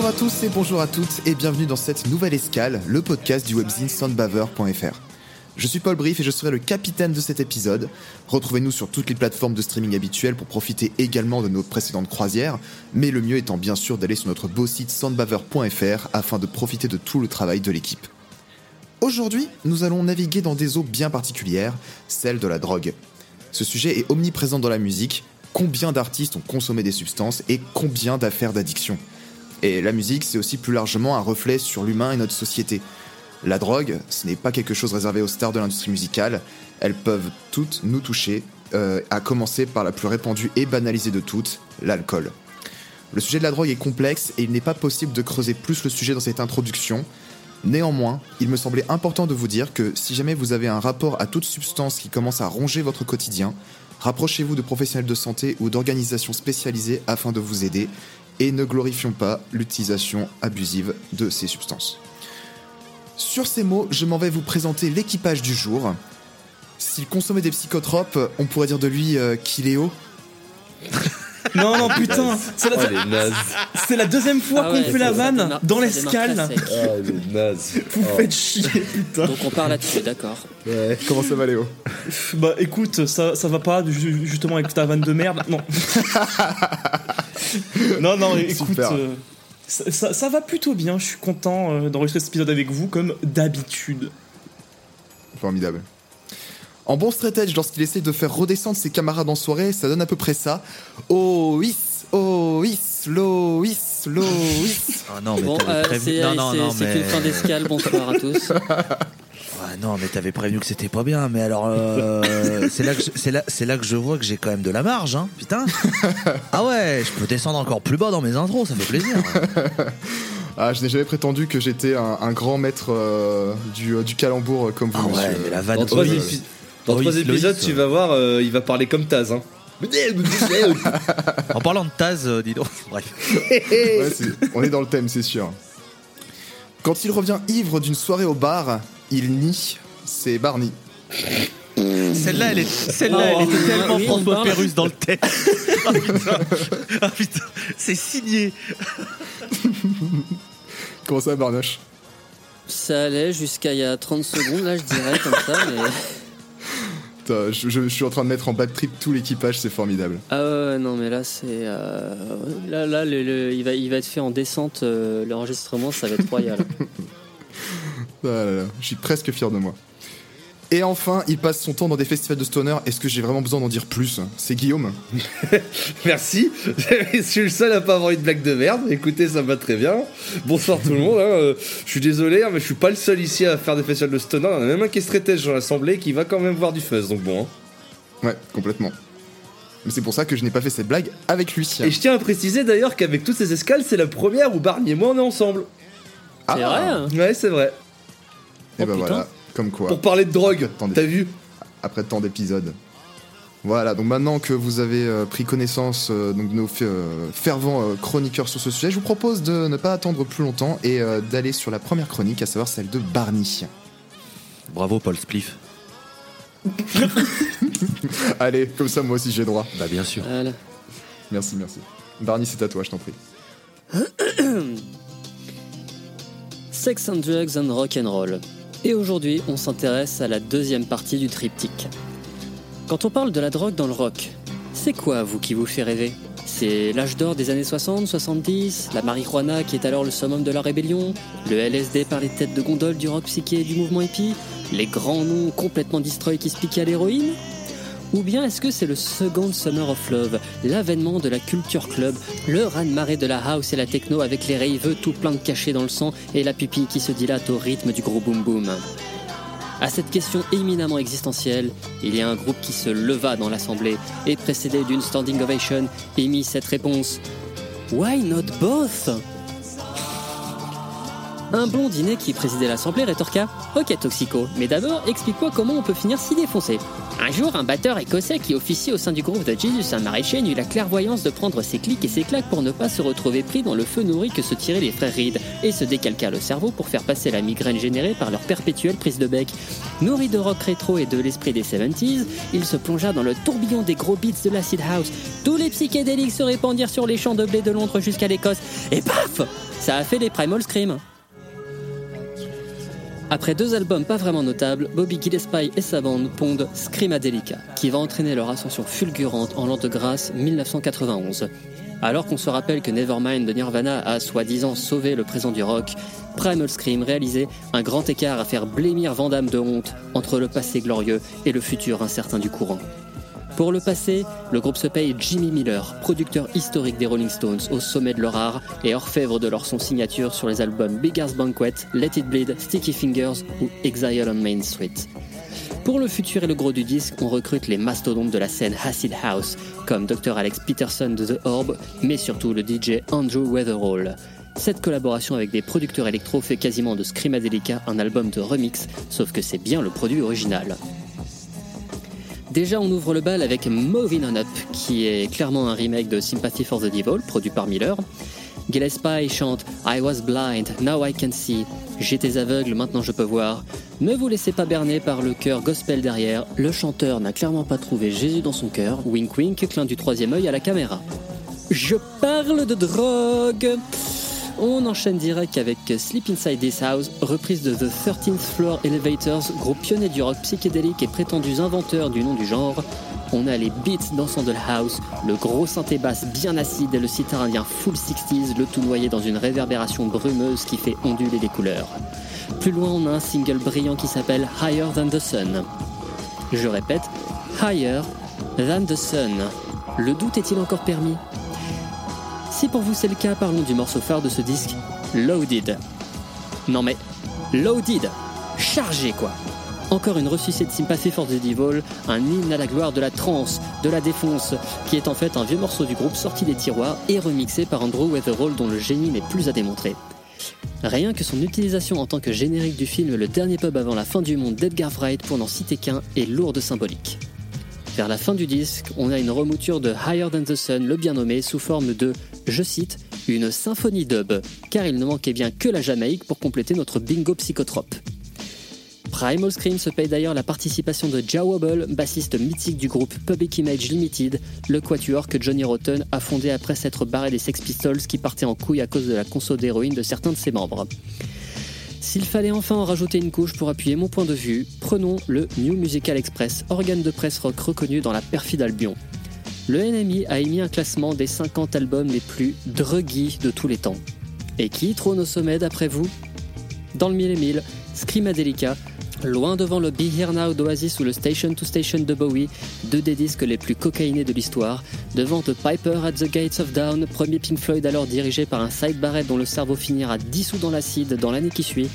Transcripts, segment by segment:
Bonjour à tous et bonjour à toutes et bienvenue dans cette nouvelle escale, le podcast du webzine soundbaver.fr. Je suis Paul Brief et je serai le capitaine de cet épisode. Retrouvez-nous sur toutes les plateformes de streaming habituelles pour profiter également de nos précédentes croisières, mais le mieux étant bien sûr d'aller sur notre beau site soundbaver.fr afin de profiter de tout le travail de l'équipe. Aujourd'hui, nous allons naviguer dans des eaux bien particulières, celles de la drogue. Ce sujet est omniprésent dans la musique, combien d'artistes ont consommé des substances et combien d'affaires d'addiction? Et la musique, c'est aussi plus largement un reflet sur l'humain et notre société. La drogue, ce n'est pas quelque chose réservé aux stars de l'industrie musicale, elles peuvent toutes nous toucher, euh, à commencer par la plus répandue et banalisée de toutes, l'alcool. Le sujet de la drogue est complexe et il n'est pas possible de creuser plus le sujet dans cette introduction. Néanmoins, il me semblait important de vous dire que si jamais vous avez un rapport à toute substance qui commence à ronger votre quotidien, rapprochez-vous de professionnels de santé ou d'organisations spécialisées afin de vous aider et ne glorifions pas l'utilisation abusive de ces substances. Sur ces mots, je m'en vais vous présenter l'équipage du jour. S'il consommait des psychotropes, on pourrait dire de lui euh, qu'il est haut. Non, non, putain, c'est la, Oh, c'est la deuxième fois Ah qu'on ouais, fait la ça vanne démarre- dans ça l'escale. démarre très sec. Oh, elle est naze. Vous Oh. faites chier, putain. Donc on part là-dessus, d'accord. Ouais. Comment ça va Léo? Bah écoute, ça, ça va pas ju- justement avec ta vanne de merde. Non. non, non, écoute. Super. euh, ça, ça- ça va plutôt bien, je suis content euh, d'enregistrer cet épisode avec vous comme d'habitude. Formidable. En bon straight edge, lorsqu'il essaye de faire redescendre ses camarades en soirée, ça donne à peu près ça. Ois, Ois, Lois, Lois. Ah non, mais Bon, euh, c'est Non, non, c'est- non, c'est mais. qu'une fin d'escale, bonsoir à tous. Non, mais t'avais prévenu que c'était pas bien. Mais alors, euh, c'est là, que je- c'est là, c'est là que je vois que j'ai quand même de la marge, hein. Putain. Ah ouais, je peux descendre encore plus bas dans mes intros, ça fait plaisir. Ah, je n'ai jamais prétendu que j'étais un, un grand maître euh, du, euh, du calembour euh, comme vous, Ah ouais, monsieur. mais la vanne Dans trois, horrible. épi- dans Loïs, trois épisodes, Loïs, tu vas voir, euh, il va parler comme Taz. Hein. En parlant de Taz, euh, dis donc. Bref. Ouais, on est dans le thème, c'est sûr. Quand il revient ivre d'une soirée au bar, il nie. C'est Barney. Celle-là, elle, est, celle-là, Oh, elle était tellement oui, on François. Pérus dans le thème. Ah putain, Ah, putain. c'est signé. Comment ça, Barnoche Ça allait jusqu'à il y a 30 secondes, là, je dirais, comme ça, mais. Putain, je, je- je suis en train de mettre en bad trip tout l'équipage, c'est formidable. Ah ouais, ouais, non, mais là, c'est. euh, Là, là le, le- il, va, il va être fait en descente, euh, l'enregistrement, ça va être royal. Ah là là, je suis presque fier de moi. Et enfin, il passe son temps dans des festivals de stoner. Est-ce que j'ai vraiment besoin d'en dire plus? C'est Guillaume. Merci. je suis le seul à pas avoir une blague de merde. Écoutez, ça me va très bien. Bonsoir tout le monde. hein. Euh, Je suis désolé, hein, mais je suis pas le seul ici à faire des festivals de stoner. On a même un qui est stratège dans l'assemblée qui va quand même voir du fuzz. Donc bon. hein. Ouais, complètement. Mais c'est pour ça que je n'ai pas fait cette blague avec lui. Et je tiens à préciser d'ailleurs qu'avec toutes ces escales, c'est la première où Barney et moi on est ensemble. Ah. C'est vrai hein Ouais, c'est vrai. Et bah Oh, putain. voilà, comme quoi. Pour parler de drogue, t'as vu après tant d'épisodes. Voilà, donc maintenant que vous avez euh, pris connaissance euh, donc de nos euh, fervents euh, chroniqueurs sur ce sujet, je vous propose de ne pas attendre plus longtemps et euh, d'aller sur la première chronique, à savoir celle de Barney. Bravo, Paul Spliff. Allez, comme ça moi aussi j'ai droit. Bah, bien sûr. Voilà. Merci, merci. Barney, c'est à toi, je t'en prie. Sex and Drugs and Rock and Roll. Et aujourd'hui, on s'intéresse à la deuxième partie du triptyque. Quand on parle de la drogue dans le rock, c'est quoi vous qui vous fait rêver? C'est l'âge d'or des années 60, 70, la marijuana qui est alors le summum de la rébellion, le LSD par les têtes de gondole du rock psyché et du mouvement hippie, les grands noms complètement destroy qui se piquaient à l'héroïne? Ou bien est-ce que c'est le Second Summer of Love, l'avènement de la culture club, le raz-de-marée de la house et la techno avec les raveux tout plein de cachets dans le sang et la pupille qui se dilate au rythme du gros boom boom. À cette question éminemment existentielle, il y a un groupe qui se leva dans l'assemblée et, précédé d'une standing ovation, émit cette réponse. Why not both? Un blondinet qui présidait l'assemblée rétorqua Ok, Toxico, mais d'abord, explique-moi comment on peut finir si défoncé. Un jour, un batteur écossais qui officie au sein du groupe de Jesus Mary Chain eut la clairvoyance de prendre ses clics et ses claques pour ne pas se retrouver pris dans le feu nourri que se tiraient les frères Reed et se décalqua le cerveau pour faire passer la migraine générée par leur perpétuelle prise de bec. Nourri de rock rétro et de l'esprit des 70s, il se plongea dans le tourbillon des gros beats de l'acid house. Tous les psychédéliques se répandirent sur les champs de blé de Londres jusqu'à l'Écosse. Et paf Ça a fait les Primal Scream. Après deux albums pas vraiment notables, Bobby Gillespie et sa bande pondent Screamadelica, qui va entraîner leur ascension fulgurante en l'an de grâce 1991. Alors qu'on se rappelle que Nevermind de Nirvana a soi-disant sauvé le présent du rock, Primal Scream réalisait un grand écart à faire blêmir Vandame de honte entre le passé glorieux et le futur incertain du courant. Pour le passé, le groupe se paye Jimmy Miller, producteur historique des Rolling Stones au sommet de leur art et orfèvre de leur son signature sur les albums Beggar's Banquet, Let It Bleed, Sticky Fingers ou Exile on Main Street. Pour le futur et le gros du disque, on recrute les mastodontes de la scène Acid House, comme Dr. Alex Peterson de The Orb, mais surtout le DJ Andrew Weatherall. Cette collaboration avec des producteurs électro fait quasiment de Screamadelica un album de remix, sauf que c'est bien le produit original. Déjà, on ouvre le bal avec Moving On Up, qui est clairement un remake de Sympathy for the Devil, produit par Miller. Gillespie chante I was blind, now I can see. J'étais aveugle, maintenant je peux voir. Ne vous laissez pas berner par le cœur gospel derrière. Le chanteur n'a clairement pas trouvé Jésus dans son cœur. Wink wink, clin du troisième œil à la caméra. Je parle de drogue. On enchaîne direct avec Sleep Inside This House, reprise de The 13th Floor Elevators, groupe pionnier du rock psychédélique et prétendus inventeurs du nom du genre. On a les beats dansant de la house, le gros synthé basse bien acide et le sitar indien full 60s, le tout noyé dans une réverbération brumeuse qui fait onduler les couleurs. Plus loin, on a un single brillant qui s'appelle Higher Than the Sun. Je répète, Higher Than the Sun. Le doute est-il encore permis? Si pour vous c'est le cas, parlons du morceau phare de ce disque, Loaded. Non mais, Loaded Chargé quoi Encore une ressuscité de Sympathy for the Devil, un hymne à la gloire de la trance, de la défonce, qui est en fait un vieux morceau du groupe sorti des tiroirs et remixé par Andrew Weatherall dont le génie n'est plus à démontrer. Rien que son utilisation en tant que générique du film Le dernier pub avant la fin du monde d'Edgar Wright pour n'en citer qu'un est lourde symbolique. Vers la fin du disque, on a une remouture de Higher Than the Sun, le bien nommé, sous forme de, je cite, une symphonie dub, car il ne manquait bien que la Jamaïque pour compléter notre bingo psychotrope. Primal Scream se paye d'ailleurs la participation de Ja Wobble, bassiste mythique du groupe Public Image Limited, le quatuor que Johnny Rotten a fondé après s'être barré des Sex Pistols qui partaient en couille à cause de la conso d'héroïne de certains de ses membres. S'il fallait enfin en rajouter une couche pour appuyer mon point de vue, prenons le New Musical Express, organe de presse rock reconnu dans la perfide Albion. Le NMI a émis un classement des 50 albums les plus druggy de tous les temps. Et qui trône au sommet d'après vous? Dans le mille et mille, loin devant le Be Here Now d'Oasis ou le Station to Station de Bowie, deux des disques les plus cocaïnés de l'histoire, devant The Piper at the Gates of Down, premier Pink Floyd alors dirigé par un Side Barrett dont le cerveau finira dissous dans l'acide dans l'année qui suit,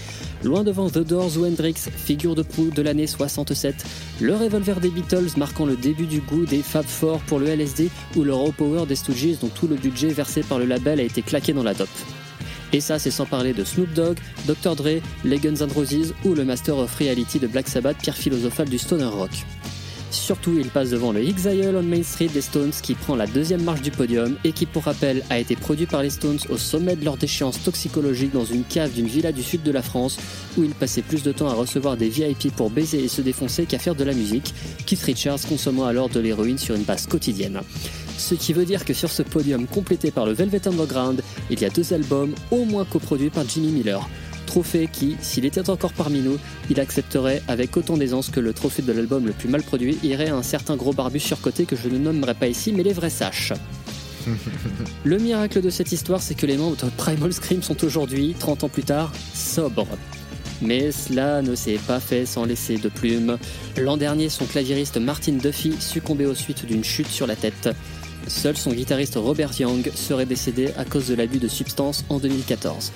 loin devant The Doors ou Hendrix, figure de proue de l'année 67, le revolver des Beatles marquant le début du goût des Fab Four pour le LSD ou le Raw Power des Stooges dont tout le budget versé par le label a été claqué dans la dope. Et ça, c'est sans parler de Snoop Dogg, Dr. Dre, les Guns Roses ou le Master of Reality de Black Sabbath, pierre philosophale du stoner rock. Surtout, il passe devant le Exile on Main Street des Stones qui prend la deuxième marche du podium et qui, pour rappel, a été produit par les Stones au sommet de leur déchéance toxicologique dans une cave d'une villa du sud de la France où ils passaient plus de temps à recevoir des VIP pour baiser et se défoncer qu'à faire de la musique, Keith Richards consommant alors de l'héroïne sur une base quotidienne. Ce qui veut dire que sur ce podium complété par le Velvet Underground, il y a deux albums au moins coproduits par Jimmy Miller. Trophée qui, s'il était encore parmi nous, il accepterait avec autant d'aisance que le trophée de l'album le plus mal produit irait à un certain gros barbu surcoté que je ne nommerai pas ici, mais les vrais saches. Le miracle de cette histoire, c'est que les membres de Primal Scream sont aujourd'hui, 30 ans plus tard, sobres. Mais cela ne s'est pas fait sans laisser de plumes. L'an dernier, son claviériste Martin Duffy succombait aux suites d'une chute sur la tête. Seul son guitariste Robert Young serait décédé à cause de l'abus de substances en 2014.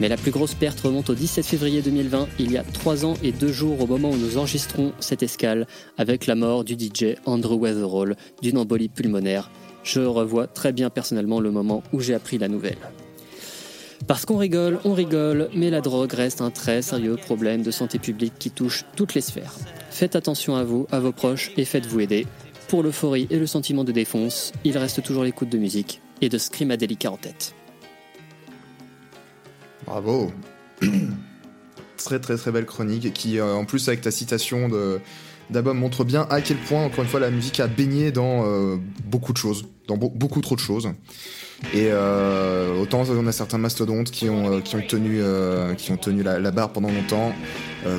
Mais la plus grosse perte remonte au 17 février 2020, il y a 3 ans et 2 jours au moment où nous enregistrons cette escale, avec la mort du DJ Andrew Weatherall d'une embolie pulmonaire. Je revois très bien personnellement le moment où j'ai appris la nouvelle. Parce qu'on rigole, on rigole, mais la drogue reste un très sérieux problème de santé publique qui touche toutes les sphères. Faites attention à vous, à vos proches et faites-vous aider. Pour l'euphorie et le sentiment de défonce, il reste toujours l'écoute de musique et de Screamadelica en tête. Bravo. très très très belle chronique qui euh, en plus avec ta citation de d'album montre bien à quel point encore une fois la musique a baigné dans euh, beaucoup de choses, dans beau- beaucoup trop de choses. Et euh, autant on a certains mastodontes qui ont euh, qui ont tenu euh, qui ont tenu la, barre pendant longtemps.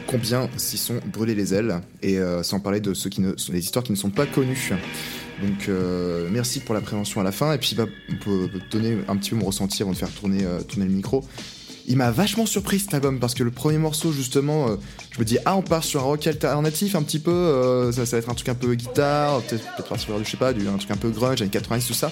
combien s'y sont brûlés les ailes et sans parler de ceux qui ne les histoires qui ne sont pas connues. Donc merci pour la prévention à la fin et puis bah, on peut donner un petit peu mon ressenti avant de faire tourner tourner le micro. Il m'a vachement surpris cet album parce que le premier morceau justement, je me dis ah on part sur un rock alternatif un petit peu, ça, va être un truc un peu guitare, peut-être peut-être partir je sais pas, du, un truc un peu grunge, années 90 tout ça.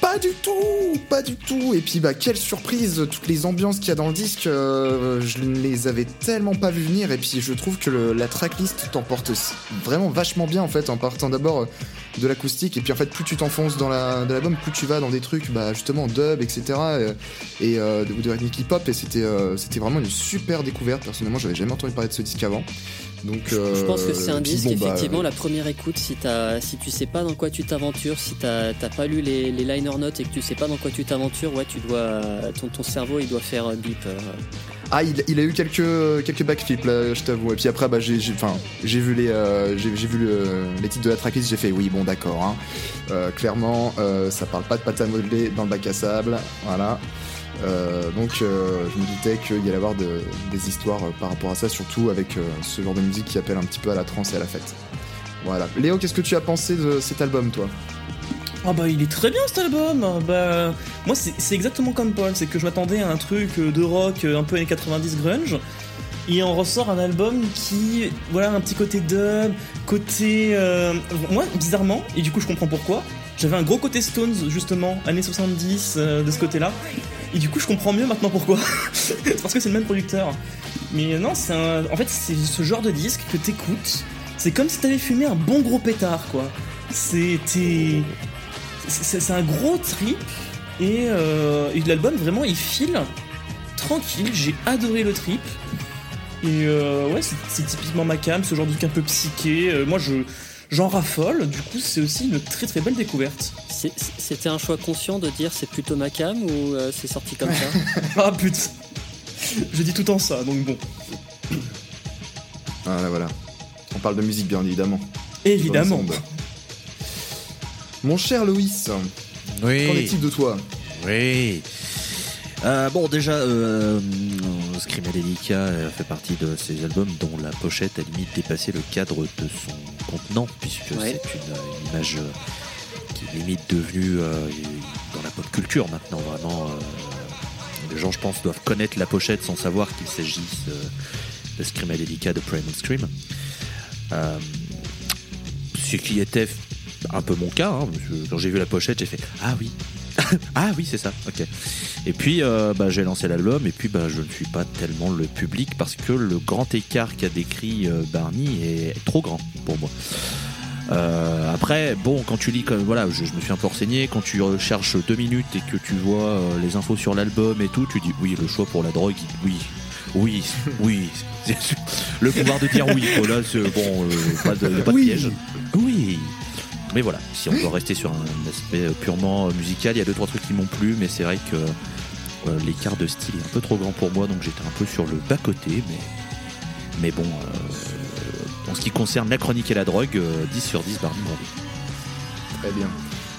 Pas du tout, pas du tout. Et puis bah quelle surprise, toutes les ambiances qu'il y a dans le disque, euh, je ne les avais tellement pas vues venir. Et puis je trouve que le- la tracklist t'emporte vraiment vachement bien en fait, en partant d'abord euh, de l'acoustique. Et puis en fait plus tu t'enfonces dans la- l'album, plus tu vas dans des trucs bah justement dub, etc. euh, Et, euh, de, de rythmique hip-hop. Et c'était c'était vraiment une super découverte. Personnellement, j'avais jamais entendu parler de ce disque avant. Donc Je pense que c'est euh, un puis disque, bon, bah, effectivement, la première écoute, si, si tu sais pas dans quoi tu t'aventures, si t'as pas lu les, les liner notes et que tu sais pas dans quoi tu t'aventures, ouais, tu dois, ton, ton cerveau il doit faire euh, bip. euh. Ah, il, il a eu quelques, quelques backflips là, je t'avoue. Et puis après, bah, j'ai, vu les, euh, j'ai, vu le- les titres de la tracklist, j'ai fait oui, bon, d'accord. hein. Euh, clairement, euh, ça parle pas de pâte à modeler dans le bac à sable, voilà. Euh, donc, euh, je me doutais qu'il y allait avoir de- des histoires euh, par rapport à ça, surtout avec ce genre de musique qui appelle un petit peu à la trance et à la fête. Voilà. Léo, qu'est-ce que tu as pensé de cet album, toi? Ah bah il est très bien cet album. Bah moi c'est exactement comme Paul, c'est que je m'attendais à un truc de rock un peu années 90 grunge. Et on ressort un album qui, voilà, un petit côté dub, côté... moi, bizarrement, et du coup je comprends pourquoi, j'avais un gros côté Stones, justement, années 70, euh, de ce côté-là. Et du coup je comprends mieux maintenant pourquoi. parce que c'est le même producteur. Mais non, c'est un... En fait, c'est ce genre de disque que t'écoutes, c'est comme si t'avais fumé un bon gros pétard, quoi. C'était c'est un gros trip et, euh, et l'album vraiment il file tranquille j'ai adoré le trip et euh, ouais c'est c'est typiquement ma cam ce genre de truc un peu psyché Euh, moi je j'en raffole du coup c'est aussi une très très belle découverte C'était un choix conscient de dire c'est plutôt ma cam ou euh, c'est sorti comme ça? Ah putain je dis tout en ça donc bon Ah, là, voilà. On parle de musique, bien évidemment. évidemment. Mon cher Louis, qu'en Oui. est-il de toi? Oui. Euh, bon, déjà, euh, Screamadelica euh, fait partie de ces albums dont la pochette a limite dépassé le cadre de son contenant, puisque Ouais. c'est une, une image euh, qui est limite devenue euh, dans la pop culture maintenant, vraiment. euh, les gens, je pense, doivent connaître la pochette sans savoir qu'il s'agisse euh, de Screamadelica de Primal Scream. Euh, ce qui était un peu mon cas, hein, quand j'ai vu la pochette, j'ai fait Ah oui, ah oui, c'est ça, ok. Et puis euh, bah, j'ai lancé l'album et puis bah, je ne suis pas tellement le public parce que le grand écart qu'a décrit euh, Barney est trop grand pour moi. Euh, après, bon, quand tu lis, comme, voilà, je, je me suis un peu renseigné, quand tu recherches deux minutes et que tu vois les infos sur l'album et tout, tu dis oui, le choix pour la drogue, il- oui, oui, oui. Le pouvoir de dire oui, là, c'est bon, euh, pas de, y a pas de Oui. piège. Oui. Mais voilà, si on doit rester sur un aspect purement musical, il y a deux trois trucs qui m'ont plu, mais c'est vrai que euh, l'écart de style est un peu trop grand pour moi, donc j'étais un peu sur le bas côté, mais bon, euh, en ce qui concerne la chronique et la drogue, euh, 10 sur 10 Barney bravo. Très bien.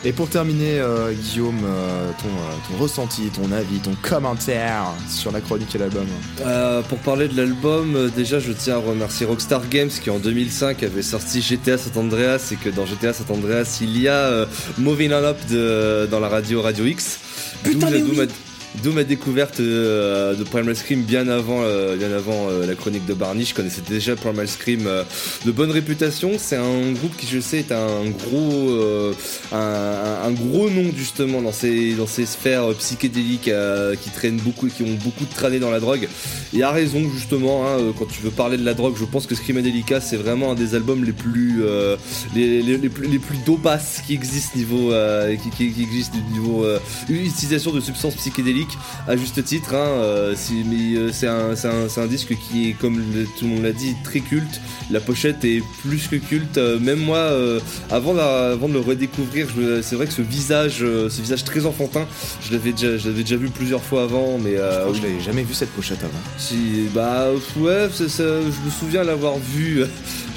Et pour terminer, euh, Guillaume, euh, ton, euh, ton ressenti, ton avis, ton commentaire sur la chronique et l'album. Euh, pour parler de l'album, euh, déjà je tiens à remercier Rockstar Games qui en 2005 avait sorti GTA San Andreas et que dans GTA San Andreas il y a euh, Moving On Up de, dans la radio Radio X. Putain, D'où- mais d'où oui. D'où ma découverte euh, de Primal Scream bien avant, euh, bien avant euh, la chronique de Barney. Je connaissais déjà Primal Scream de bonne réputation. C'est un groupe qui, je sais, est un gros, un, un- gros nom justement dans ces, dans ces sphères psychédéliques qui traînent beaucoup, qui ont beaucoup traîné dans la drogue. Et à raison justement, hein, quand tu veux parler de la drogue, je pense que Screamadelica c'est vraiment un des albums les plus, les, les- les plus, les plus qui existent niveau, qui, qui, qui niveau utilisation de substances psychédéliques à juste titre. Hein, euh, euh, c'est un, disque qui est, comme le- tout le monde l'a dit, très culte. La pochette est plus que culte. Euh, même moi, avant, la- avant de le redécouvrir, c'est vrai que ce visage, ce visage très enfantin, je l'avais déjà, je l'avais déjà vu plusieurs fois avant, mais euh, Je crois que je l'avais jamais vu cette pochette avant. si, bah ouais, je me souviens l'avoir vu.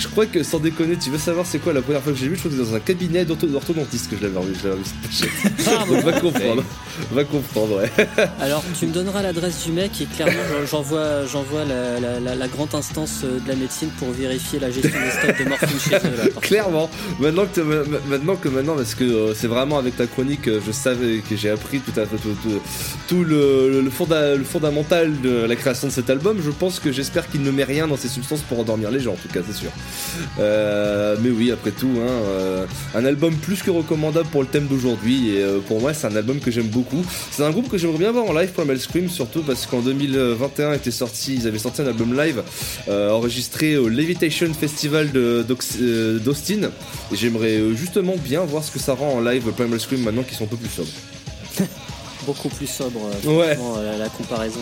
Je crois que sans déconner, tu veux savoir c'est quoi la première fois que j'ai vu Je crois que c'est dans un cabinet d'ortho- d'orthodontiste que je l'avais vu, je l'avais vu cette pochette. Ah. Donc va comprendre, va comprendre, ouais. Alors, tu me donneras l'adresse du mec et clairement, j'en- j'envoie, j'envoie la, la- la- la grande instance euh, de la médecine pour vérifier la gestion des stocks de morphine chez eux. Là, Clairement, maintenant que, ma- ma- maintenant que maintenant, parce que euh, c'est vraiment avec ta chronique, euh, je savais que j'ai appris tout, à, tout, tout- tout le, le, le fonda- le fondamental de la création de cet album. Je pense que j'espère qu'il ne met rien dans ces substances pour endormir les gens, en tout cas, c'est sûr. Euh, mais oui, après tout, hein, euh, un album plus que recommandable pour le thème d'aujourd'hui. Et euh, pour moi, c'est un album que j'aime beaucoup. C'est un groupe que j'aimerais bien voir en live, Primal Scream, surtout parce qu'en 2021 était sorti, ils avaient sorti un album live enregistré au Levitation Festival d'Austin. Et j'aimerais justement bien voir ce que ça rend en live Primal Scream maintenant qu'ils sont un peu plus sobres. Beaucoup plus sobre. Ouais. la comparaison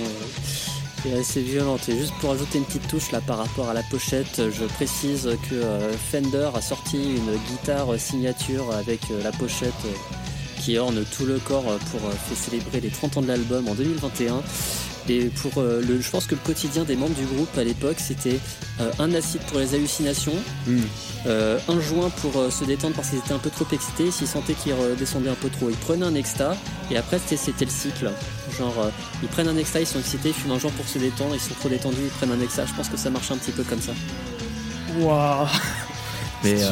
est, est assez violente. Et juste pour ajouter une petite touche là par rapport à la pochette, je précise que euh, Fender a sorti une guitare signature avec euh, la pochette euh, qui orne tout le corps euh, pour euh, faire célébrer les 30 ans de l'album en 2021. Et pour euh, le, je pense que le quotidien des membres du groupe à l'époque, c'était euh, un acide pour les hallucinations, Hmm. euh, un joint pour euh, se détendre parce qu'ils étaient un peu trop excités, s'ils sentaient qu'ils redescendaient un peu trop, ils prenaient un exta, et après c'était, le cycle. Genre, euh, ils prennent un exta, ils sont excités, ils fument un joint pour se détendre, ils sont trop détendus, ils prennent un exta. Je pense que ça marche un petit peu comme ça. Waouh Mais euh,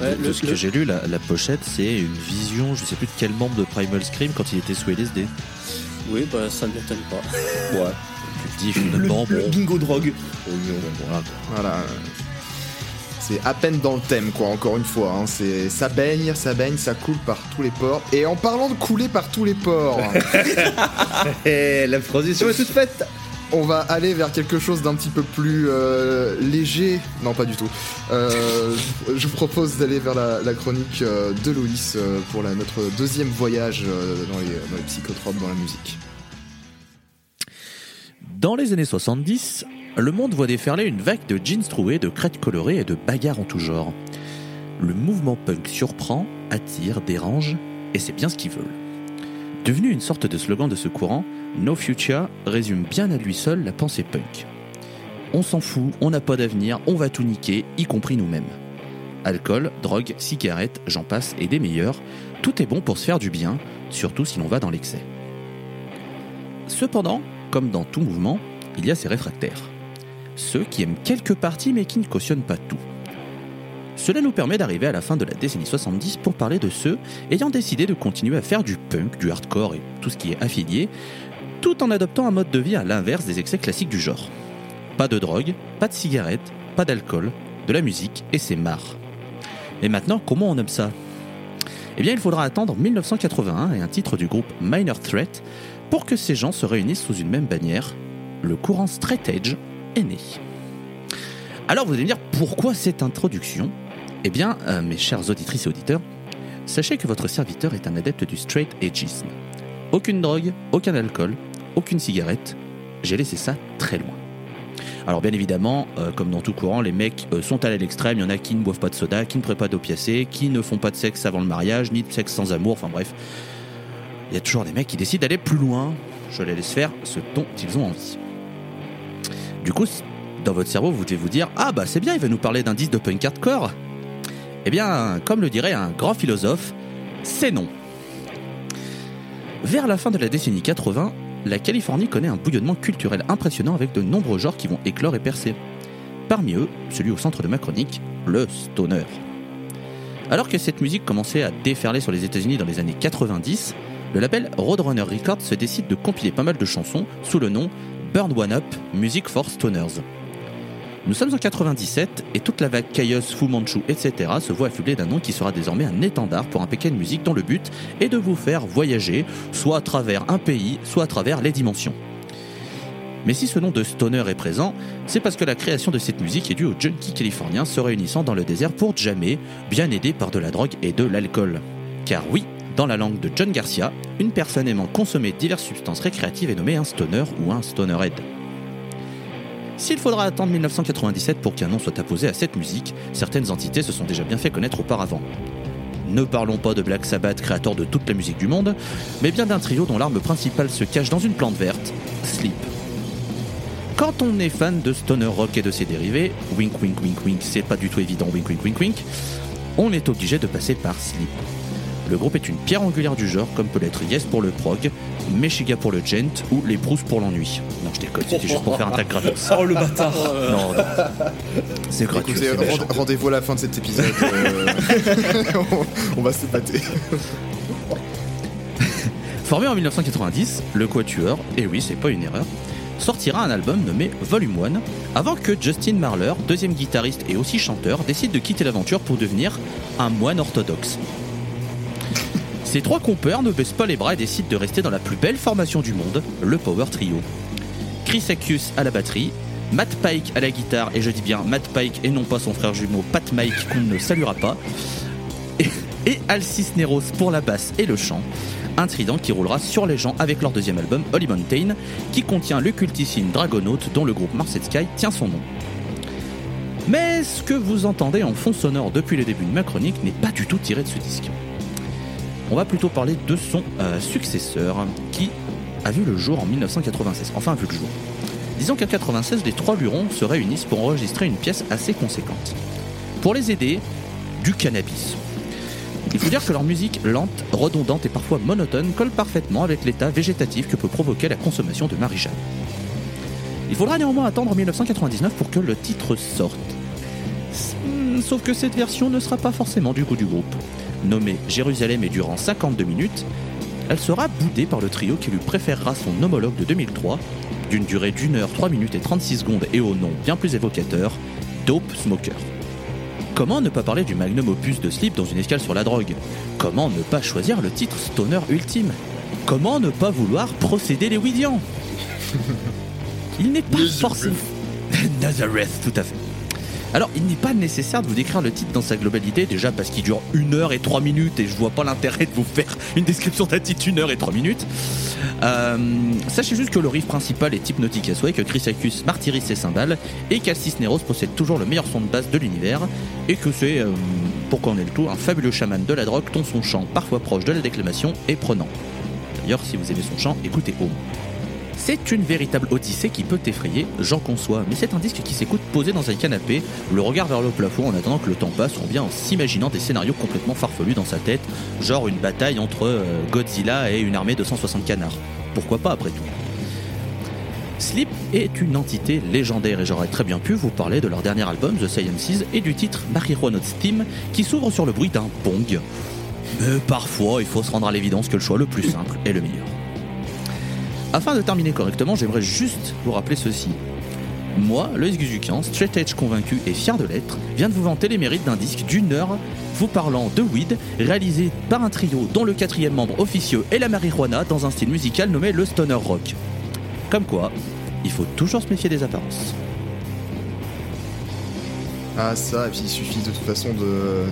Ouais, de le- ce que le- j'ai lu, la, la pochette, c'est une vision, je sais plus de quel membre de Primal Scream quand il était sous LSD. Oui, bah ça ne m'étonne pas. Ouais. Tu te dis le, finalement, le bon, bingo drogue. voilà, Voilà. C'est à peine dans le thème, quoi, encore une fois. hein. C'est Ça baigne, ça baigne, ça coule par tous les ports. Et en parlant de couler par tous les ports, Et la transition est toute faite on va aller vers quelque chose d'un petit peu plus euh, léger. Non, pas du tout. Euh, je- vous propose d'aller vers la, la chronique euh, de Loïs euh, pour la- notre deuxième voyage euh, dans, les, dans les psychotropes, dans la musique. Dans les années 70, le monde voit déferler une vague de jeans troués, de crêtes colorées et de bagarres en tout genre. Le mouvement punk surprend, attire, dérange, et c'est bien ce qu'ils veulent. Devenu une sorte de slogan de ce courant, No Future résume bien à lui seul la pensée punk. On s'en fout, on n'a pas d'avenir, on va tout niquer, y compris nous-mêmes. Alcool, drogue, cigarettes, j'en passe et des meilleurs, tout est bon pour se faire du bien, surtout si l'on va dans l'excès. Cependant, comme dans tout mouvement, il y a ses réfractaires. Ceux qui aiment quelques parties mais qui ne cautionnent pas tout. Cela nous permet d'arriver à la fin de la décennie 70 pour parler de ceux ayant décidé de continuer à faire du punk, du hardcore et tout ce qui est affilié, tout en adoptant un mode de vie à l'inverse des excès classiques du genre. Pas de drogue, pas de cigarettes, pas d'alcool, de la musique et c'est marre. Et maintenant, comment on aime ça? Eh bien, il faudra attendre 1981 et un titre du groupe Minor Threat pour que ces gens se réunissent sous une même bannière, le courant straight edge est né. Alors vous allez me dire pourquoi cette introduction? Eh bien, euh, mes chers auditrices et auditeurs, sachez que votre serviteur est un adepte du straight edgisme. Aucune drogue, aucun alcool, aucune cigarette, j'ai laissé ça très loin. Alors bien évidemment, euh, comme dans tout courant, les mecs euh, sont allés à l'extrême, il y en a qui ne boivent pas de soda, qui ne prennent pas d'opiacés, qui ne font pas de sexe avant le mariage, ni de sexe sans amour, enfin bref, il y a toujours des mecs qui décident d'aller plus loin. Je les laisse faire ce dont ils ont envie. Du coup, dans votre cerveau, vous devez vous dire Ah bah c'est bien, il va nous parler d'un disque de punk hardcore. Eh bien, comme le dirait un grand philosophe, c'est non. Vers la fin de la décennie 80, la Californie connaît un bouillonnement culturel impressionnant avec de nombreux genres qui vont éclore et percer. Parmi eux, celui au centre de ma chronique, le stoner. Alors que cette musique commençait à déferler sur les États-Unis dans les années 90, le label Roadrunner Records se décide de compiler pas mal de chansons sous le nom Burn One Up Music for Stoners. Nous sommes en 97 et toute la vague Chaos, Fu Manchu, etc. se voit affublée d'un nom qui sera désormais un étendard pour un de musique dont le but est de vous faire voyager, soit à travers un pays, soit à travers les dimensions. Mais si ce nom de stoner est présent, c'est parce que la création de cette musique est due aux junkies californiens se réunissant dans le désert pour jammer, bien aidés par de la drogue et de l'alcool. Car oui, dans la langue de John Garcia, une personne aimant consommer diverses substances récréatives est nommée un stoner ou un stonerhead. S'il faudra attendre 1997 pour qu'un nom soit apposé à cette musique, certaines entités se sont déjà bien fait connaître auparavant. Ne parlons pas de Black Sabbath, créateur de toute la musique du monde, mais bien d'un trio dont l'arme principale se cache dans une plante verte, Sleep. Quand on est fan de stoner rock et de ses dérivés, wink wink wink wink, c'est pas du tout évident, wink wink wink wink, on est obligé de passer par Sleep. Le groupe est une pierre angulaire du genre, comme peut l'être Yes pour le prog, Meshiga pour le gent ou Les Proust pour l'ennui. Non, je déconne, c'était juste pour faire un tag gratos. Oh le bâtard Non, non. C'est gratuit. Rendez-vous à la fin de cet épisode. euh, on, on va se batter. Formé en 1990, le Quatuor, et oui, c'est pas une erreur, sortira un album nommé Volume 1 avant que Justin Marler, deuxième guitariste et aussi chanteur, décide de quitter l'aventure pour devenir un moine orthodoxe. Ces trois compères ne baissent pas les bras et décident de rester dans la plus belle formation du monde, le Power Trio. Chris Akius à la batterie, Matt Pike à la guitare, et je dis bien Matt Pike et non pas son frère jumeau Pat Mike qu'on ne saluera pas, et, et Al Cisneros pour la basse et le chant, un trident qui roulera sur les gens avec leur deuxième album Holy Mountain, qui contient le cultissime Dragonaut dont le groupe Mars Sky tient son nom. Mais ce que vous entendez en fond sonore depuis le début de ma chronique n'est pas du tout tiré de ce disque. On va plutôt parler de son euh, successeur, qui a vu le jour en 1996, enfin a vu le jour. Disons qu'à 96, les trois lurons se réunissent pour enregistrer une pièce assez conséquente. Pour les aider, du cannabis. Il faut dire que leur musique lente, redondante et parfois monotone colle parfaitement avec l'état végétatif que peut provoquer la consommation de Marie-Jeanne. Il faudra néanmoins attendre 1999 pour que le titre sorte. Sauf que cette version ne sera pas forcément du goût du groupe. Nommée Jérusalem et durant 52 minutes, elle sera boudée par le trio qui lui préférera son homologue de 2003, d'une durée d'une heure, 3 minutes et 36 secondes et au nom bien plus évocateur, Dope Smoker. Comment ne pas parler du magnum opus de Sleep dans une escale sur la drogue? Comment ne pas choisir le titre stoner ultime? Comment ne pas vouloir procéder les Widians Il n'est pas forcément... Nazareth, tout à fait. Alors, il n'est pas nécessaire de vous décrire le titre dans sa globalité, déjà parce qu'il dure 1 heure et 3 minutes et je vois pas l'intérêt de vous faire une description d'un titre 1 heure et 3 minutes. Euh, sachez juste que le riff principal est hypnotique à souhait, que Chris martyrise ses cymbales et qu'Alcis Neros possède toujours le meilleur son de basse de l'univers et que c'est, euh, pour qu'on ait le tout, un fabuleux chaman de la drogue dont son chant, parfois proche de la déclamation, est prenant. D'ailleurs, si vous aimez son chant, écoutez Home. C'est une véritable odyssée qui peut effrayer, j'en conçois, mais c'est un disque qui s'écoute posé dans un canapé, le regard vers le plafond en attendant que le temps passe, ou bien en s'imaginant des scénarios complètement farfelus dans sa tête, genre une bataille entre euh, Godzilla et une armée de 160 canards. Pourquoi pas après tout? Sleep est une entité légendaire et j'aurais très bien pu vous parler de leur dernier album The Sciences et du titre Marijuana Steam qui s'ouvre sur le bruit d'un bong. Mais parfois, il faut se rendre à l'évidence que le choix le plus simple est le meilleur. Afin de terminer correctement, j'aimerais juste vous rappeler ceci. Moi, Loïs Guzukian, straight edge convaincu et fier de l'être, viens de vous vanter les mérites d'un disque d'une heure vous parlant de weed, réalisé par un trio dont le quatrième membre officieux est la marijuana dans un style musical nommé le stoner rock. Comme quoi, il faut toujours se méfier des apparences. Ah ça, et puis il suffit de toute façon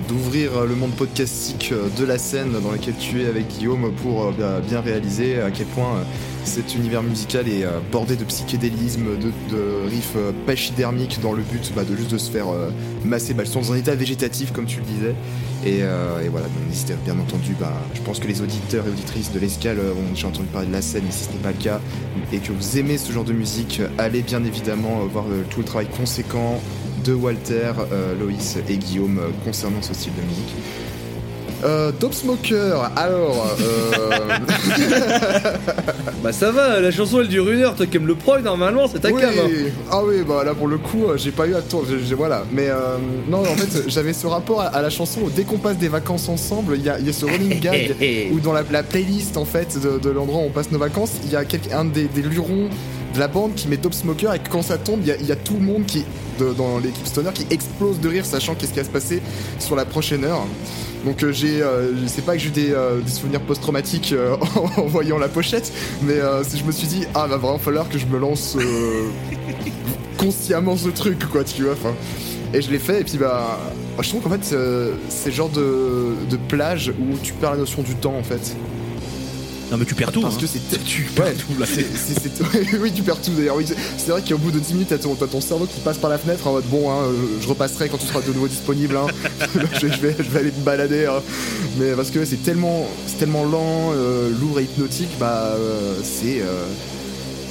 d'ouvrir le monde podcastique de la scène dans laquelle tu es avec Guillaume pour euh, bien- bien réaliser à quel point euh, cet univers musical est euh, bordé de psychédélisme, de, riffs euh, pachydermiques dans le but bah, de juste de se faire euh, masser. Bah, ils sont dans un état végétatif comme tu le disais. Et, euh, et voilà, n'hésitez bien entendu, bah, je pense que les auditeurs et auditrices de l'escale ont déjà entendu parler de la scène, mais si ce n'est pas le cas, et que vous aimez ce genre de musique, allez bien évidemment voir tout le travail conséquent de Walter, Loïs et Guillaume concernant ce style de musique. Euh, Dope Smoker, alors. Euh... Bah ça va, la chanson elle dure une heure, toi qui aimes le prog normalement c'est ta oui. cam. hein. Ah oui, bah là pour le coup, euh, j'ai pas eu à tour. Voilà. Mais euh, non, en fait, j'avais ce rapport à, à la chanson où dès qu'on passe des vacances ensemble, il y y a ce running gag où dans la, la playlist en fait de, de l'endroit où on passe nos vacances, il y a quelqu'un- un des, des lurons de la bande qui met Dope Smoker et que quand ça tombe, il y a, tout le monde qui dans l'équipe Stoner qui explose de rire, sachant qu'est-ce qui va se passer sur la prochaine heure. Donc euh, j'ai, euh, sais pas que j'ai eu des, souvenirs post-traumatiques euh, en, voyant la pochette, mais je me suis dit ah va vraiment falloir que je me lance consciemment ce truc quoi, tu vois. Et je l'ai fait et puis bah je trouve qu'en fait c'est le genre de, de plage où tu perds la notion du temps en fait. Non, mais tu perds tout. Parce hein. que c'est tu Ouais, perds tout là. oui, tu perds tout d'ailleurs. Oui, c'est- vrai qu'au bout de 10 minutes, t'as ton, ton cerveau qui passe par la fenêtre en mode bon, hein, je, je repasserai quand tu seras de nouveau disponible. hein. je, je vais, je vais aller me balader. hein. Mais parce que c'est tellement, c'est tellement lent, euh, lourd et hypnotique, bah euh, c'est. euh,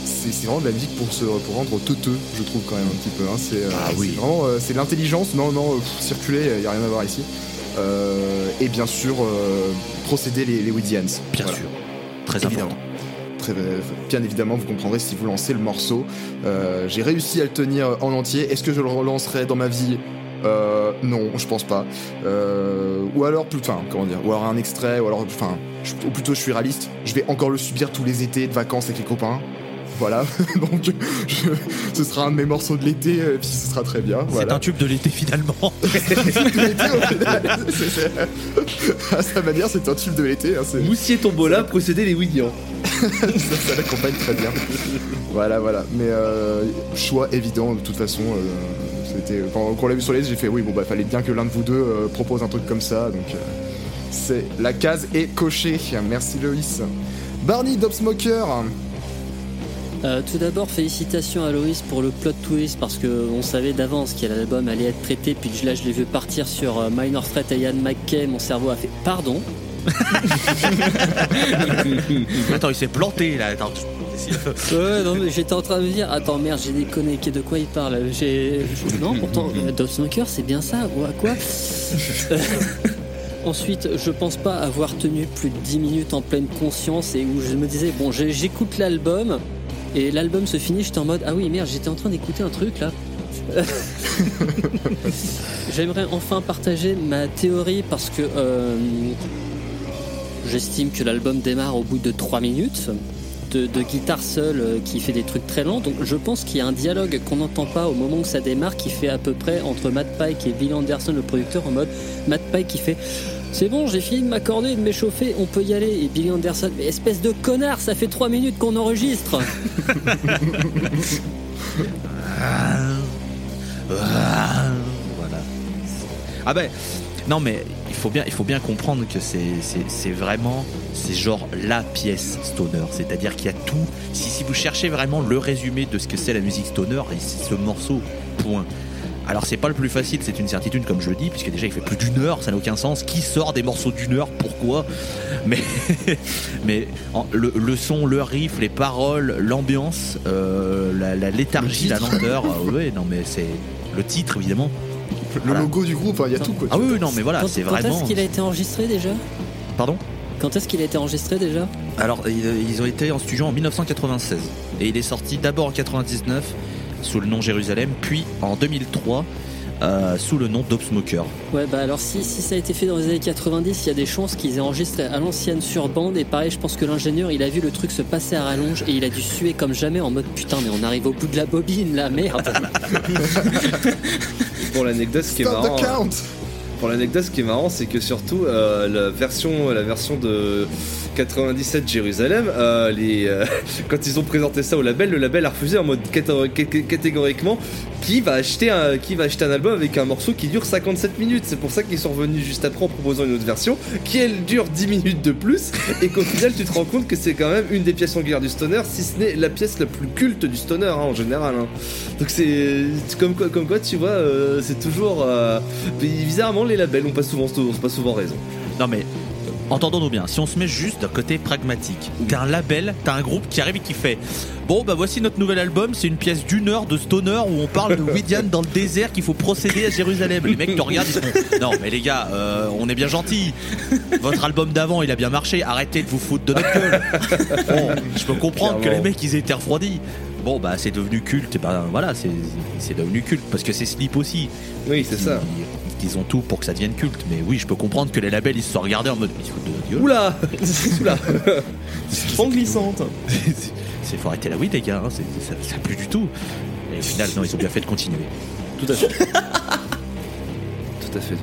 c'est vraiment de la musique pour se pour rendre teuteux, je trouve quand même un petit peu. hein. C'est euh, Ah oui. c'est vraiment euh, c'est l'intelligence. Non non, euh, pff, circuler, il y a rien à voir ici. Euh, et bien sûr euh, procéder les, les. Bien Voilà. sûr. Très Évidemment. important. Bien évidemment, vous comprendrez si vous lancez le morceau. Euh, J'ai réussi à le tenir en entier. Est-ce que je le relancerai dans ma vie? Euh, Non, je pense pas. Euh, ou alors, plus- enfin, comment dire Ou alors un extrait, ou alors, enfin, ou plutôt, je suis réaliste. Je vais encore le subir tous les étés de vacances avec les copains. Voilà, donc je- ce sera un de mes morceaux de l'été, et puis ce sera très bien. C'est un tube de l'été finalement. de l'été, au final. C'est- c'est- À sa manière, c'est un tube de l'été. hein, Moussier Tombola, procéder les Williams. ça, ça l'accompagne très bien. voilà, voilà. Mais euh, choix évident de toute façon. euh, c'était quand, quand on l'a vu sur les j'ai fait oui, bon bah fallait bien que l'un de vous deux euh, propose un truc comme ça. Donc euh, c'est la case est cochée. Merci Loïs. Barney Dobsmoker. Euh, tout d'abord, félicitations à Loïs pour le plot twist parce que on savait d'avance que l'album allait être traité. Puis là, je l'ai vu partir sur euh, Minor Threat et Ian McKay. Mon cerveau a fait pardon. Attends, il s'est planté là. Attends. Ouais, non, mais j'étais en train de me dire, attends, merde, j'ai déconné, de quoi il parle J'ai. je- Non, pourtant, euh, Dove Smoker, c'est bien ça, ou à quoi Euh, Ensuite, je pense pas avoir tenu plus de 10 minutes en pleine conscience et où je me disais, bon, j'ai- j'écoute l'album et l'album se finit, j'étais en mode, ah oui, merde, j'étais en train d'écouter un truc là. J'aimerais enfin partager ma théorie parce que euh, j'estime que l'album démarre au bout de 3 minutes de, de guitare seule euh, qui fait des trucs très lents. Donc je pense qu'il y a un dialogue qu'on n'entend pas au moment où ça démarre qui fait à peu près entre Matt Pike et Bill Anderson, le producteur, en mode Matt Pike qui fait c'est bon, j'ai fini de m'accorder de m'échauffer, on peut y aller. Et Billy Anderson, mais espèce de connard, ça fait 3 minutes qu'on enregistre. voilà. Ah ben, non mais il faut bien, il faut bien comprendre que c'est, vraiment, c'est genre la pièce stoner. C'est-à-dire qu'il y a tout. Si, si vous cherchez vraiment le résumé de ce que c'est la musique stoner, c'est ce morceau, point. Alors c'est pas le plus facile, c'est une certitude comme je le dis, puisque déjà il fait plus d'une heure, ça n'a aucun sens. Qui sort des morceaux d'une heure? Pourquoi? Mais, mais en- le, le son, le riff, les paroles, l'ambiance, euh, la, la léthargie, la lenteur, ah ouais, non mais c'est le titre évidemment. Le Voilà. logo du groupe, il y a tout quoi. Ah oui, oui, non mais voilà, quand c'est quand vraiment. est-ce qu'il a été enregistré déjà? Pardon? Quand est-ce qu'il a été enregistré déjà? Alors ils ils ont été en studio en 1996 et il est sorti d'abord en 99 sous le nom Jérusalem, puis en 2003 euh, sous le nom Dope Smoker. Ouais, bah alors si, si ça a été fait dans les années 90, il y a des chances qu'ils aient enregistré à l'ancienne sur bande. Et pareil, je pense que l'ingénieur, il a vu le truc se passer à rallonge et il a dû suer comme jamais en mode putain, mais on arrive au bout de la bobine là, merde. Pour l'anecdote, ce qui est Stop marrant. the count Pour l'anecdote, ce qui est marrant, c'est que surtout euh, la version, la version de 97 Jérusalem, euh, euh, quand ils ont présenté ça au label, le label a refusé en mode catégo- cat- catégoriquement qui va acheter un, qui va acheter un album avec un morceau qui dure 57 minutes. C'est pour ça qu'ils sont revenus juste après en proposant une autre version qui elle dure 10 minutes de plus et qu'au final tu te rends compte que c'est quand même une des pièces angulaires du stoner, si ce n'est la pièce la plus culte du stoner hein, en général. hein. Donc c'est comme quoi, comme quoi tu vois, euh, c'est toujours bizarrement les labels ont pas souvent, ont pas souvent raison. Non mais entendons-nous bien, si on se met juste d'un côté pragmatique, t'as un label, t'as un groupe qui arrive et qui fait Bon, bah voici notre nouvel album, c'est une pièce d'une heure de stoner où on parle de Widian dans le désert qu'il faut procéder à Jérusalem. Les mecs te regardent, ils font Non, mais les gars, euh, on est bien gentils. Votre album d'avant, il a bien marché, arrêtez de vous foutre de notre gueule. Bon, je peux comprendre que les mecs, ils aient été refroidis. Bon, bah c'est devenu culte, et ben voilà, c'est c'est devenu culte parce que c'est Sleep aussi. Oui, c'est ça. Ils, ils ont tout pour que ça devienne culte, mais oui, je peux comprendre que les labels ils se sont regardés en mode ils se foutent de notre gueule. Oula Oula En glissante. C'est faut arrêter la weed les gars, hein, ça, ça plus du tout. Et au final, non, ils ont bien fait de continuer. Tout à fait. Tout à fait.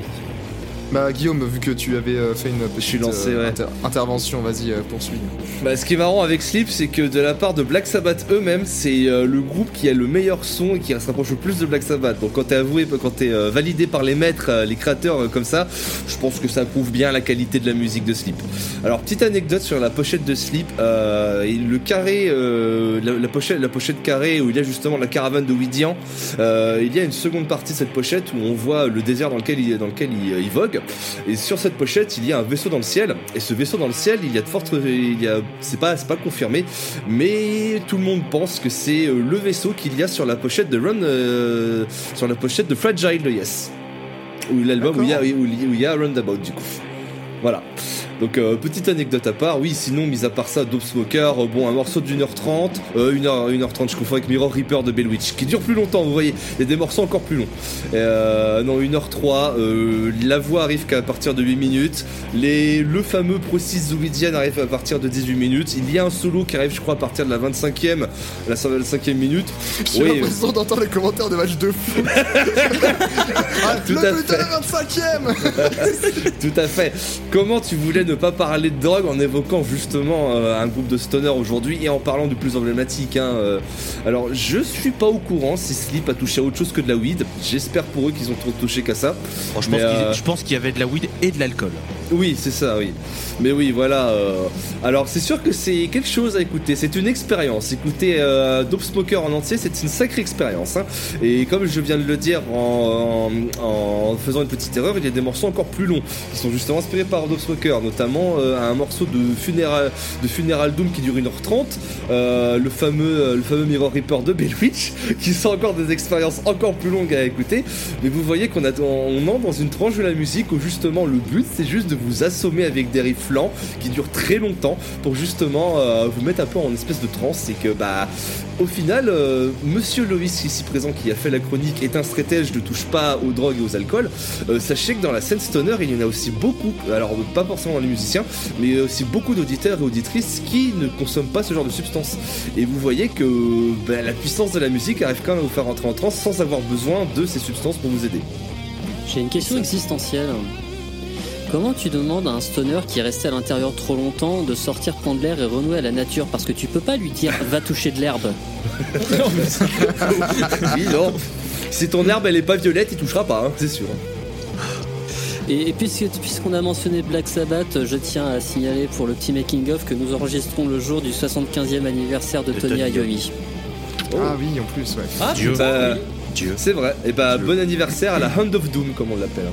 Bah Guillaume, vu que tu avais euh, fait une petite lancé, euh, ouais. inter- intervention, vas-y, euh, poursuis. Bah, ce qui est marrant avec Sleep, c'est que de la part de Black Sabbath eux-mêmes, c'est euh, le groupe qui a le meilleur son et qui se rapproche le plus de Black Sabbath. Donc quand t'es avoué, quand t'es euh, validé par les maîtres, les créateurs comme ça, je pense que ça prouve bien la qualité de la musique de Sleep. Alors petite anecdote sur la pochette de Sleep, euh, et le carré, euh, la, la pochette, la pochette carrée où il y a justement la caravane de Widian, euh, il y a une seconde partie de cette pochette où on voit le désert dans lequel il, dans lequel il, il vogue. Et sur cette pochette, il y a un vaisseau dans le ciel. Et ce vaisseau dans le ciel, il y a de fortes, il y a, c'est pas, c'est pas confirmé, mais tout le monde pense que c'est euh, le vaisseau qu'il y a sur la pochette de Run, euh, sur la pochette de Fragile Yes, où l'album où il y a- où il y a Roundabout du coup. Voilà. Donc euh, petite anecdote à part, oui sinon mis à part ça Dope Smoker, euh, bon un morceau d'une heure trente, euh, une heure, une heure trente je confonds avec Mirror Reaper de Bellwitch, qui dure plus longtemps vous voyez, il y a des morceaux encore plus longs. Non 1h03, euh, la voix arrive qu'à partir de 8 minutes, les, le fameux Process Zouidian arrive à partir de 18 minutes, il y a un solo qui arrive je crois à partir de la 25e, la 25e minute. J'ai Oui, l'impression d'entendre les commentaires de match de foot. ah, Tout le à but de fait. la 25ème Tout à fait. Comment tu voulais ne pas parler de drogue en évoquant justement euh, un groupe de stoner aujourd'hui et en parlant du plus emblématique hein, euh. Alors, je suis pas au courant si Sleep a touché à autre chose que de la weed. J'espère pour eux qu'ils ont trop touché qu'à ça. Bon, je, Mais, pense qu'il- euh, je pense qu'il y avait de la weed et de l'alcool. Oui, c'est ça, oui. Mais oui, voilà. Alors, c'est sûr que c'est quelque chose à écouter. C'est une expérience. Écouter Dope Smoker en entier, c'est une sacrée expérience. hein. Et comme je viens de le dire en, en- en faisant une petite erreur, il y a des morceaux encore plus longs qui sont justement inspirés par Dope Smoker, notamment euh, un morceau de Funeral, de Funeral Doom qui dure 1h30, euh, le fameux euh, le fameux Mirror Reaper de Bellwitch, qui sont encore des expériences encore plus longues à écouter. Mais vous voyez qu'on on entre dans une tranche de la musique où justement le but c'est juste de vous assommer avec des riffs lents qui durent très longtemps pour justement vous mettre un peu en espèce de transe. C'est que bah au final, euh, Monsieur Loïs ici présent qui a fait la chronique est un stratège ne touche pas aux drogues et aux alcools. Sachez que dans la scène stoner il y en a aussi beaucoup, alors pas forcément les musiciens, mais aussi beaucoup d'auditeurs et auditrices qui ne consomment pas ce genre de substances. Et vous voyez que bah, la puissance de la musique arrive quand même à vous faire rentrer en transe sans avoir besoin de ces substances pour vous aider. J'ai une question existentielle. Comment tu demandes à un stoner qui est resté à l'intérieur trop longtemps de sortir prendre l'air et renouer à la nature? Parce que tu peux pas lui dire va toucher de l'herbe. Oui, non. Si ton herbe elle est pas violette, il touchera pas, hein, c'est sûr. Et, et puisque- puisqu'on a mentionné Black Sabbath, je tiens à signaler pour le petit making-of que nous enregistrons le jour du 75e anniversaire de, De Tony Iommi. Ah oui, en plus, ouais. Ah, Dieu. bah, Dieu. c'est vrai. Et bah, Dieu. bon anniversaire à la Hand of Doom, comme on l'appelle.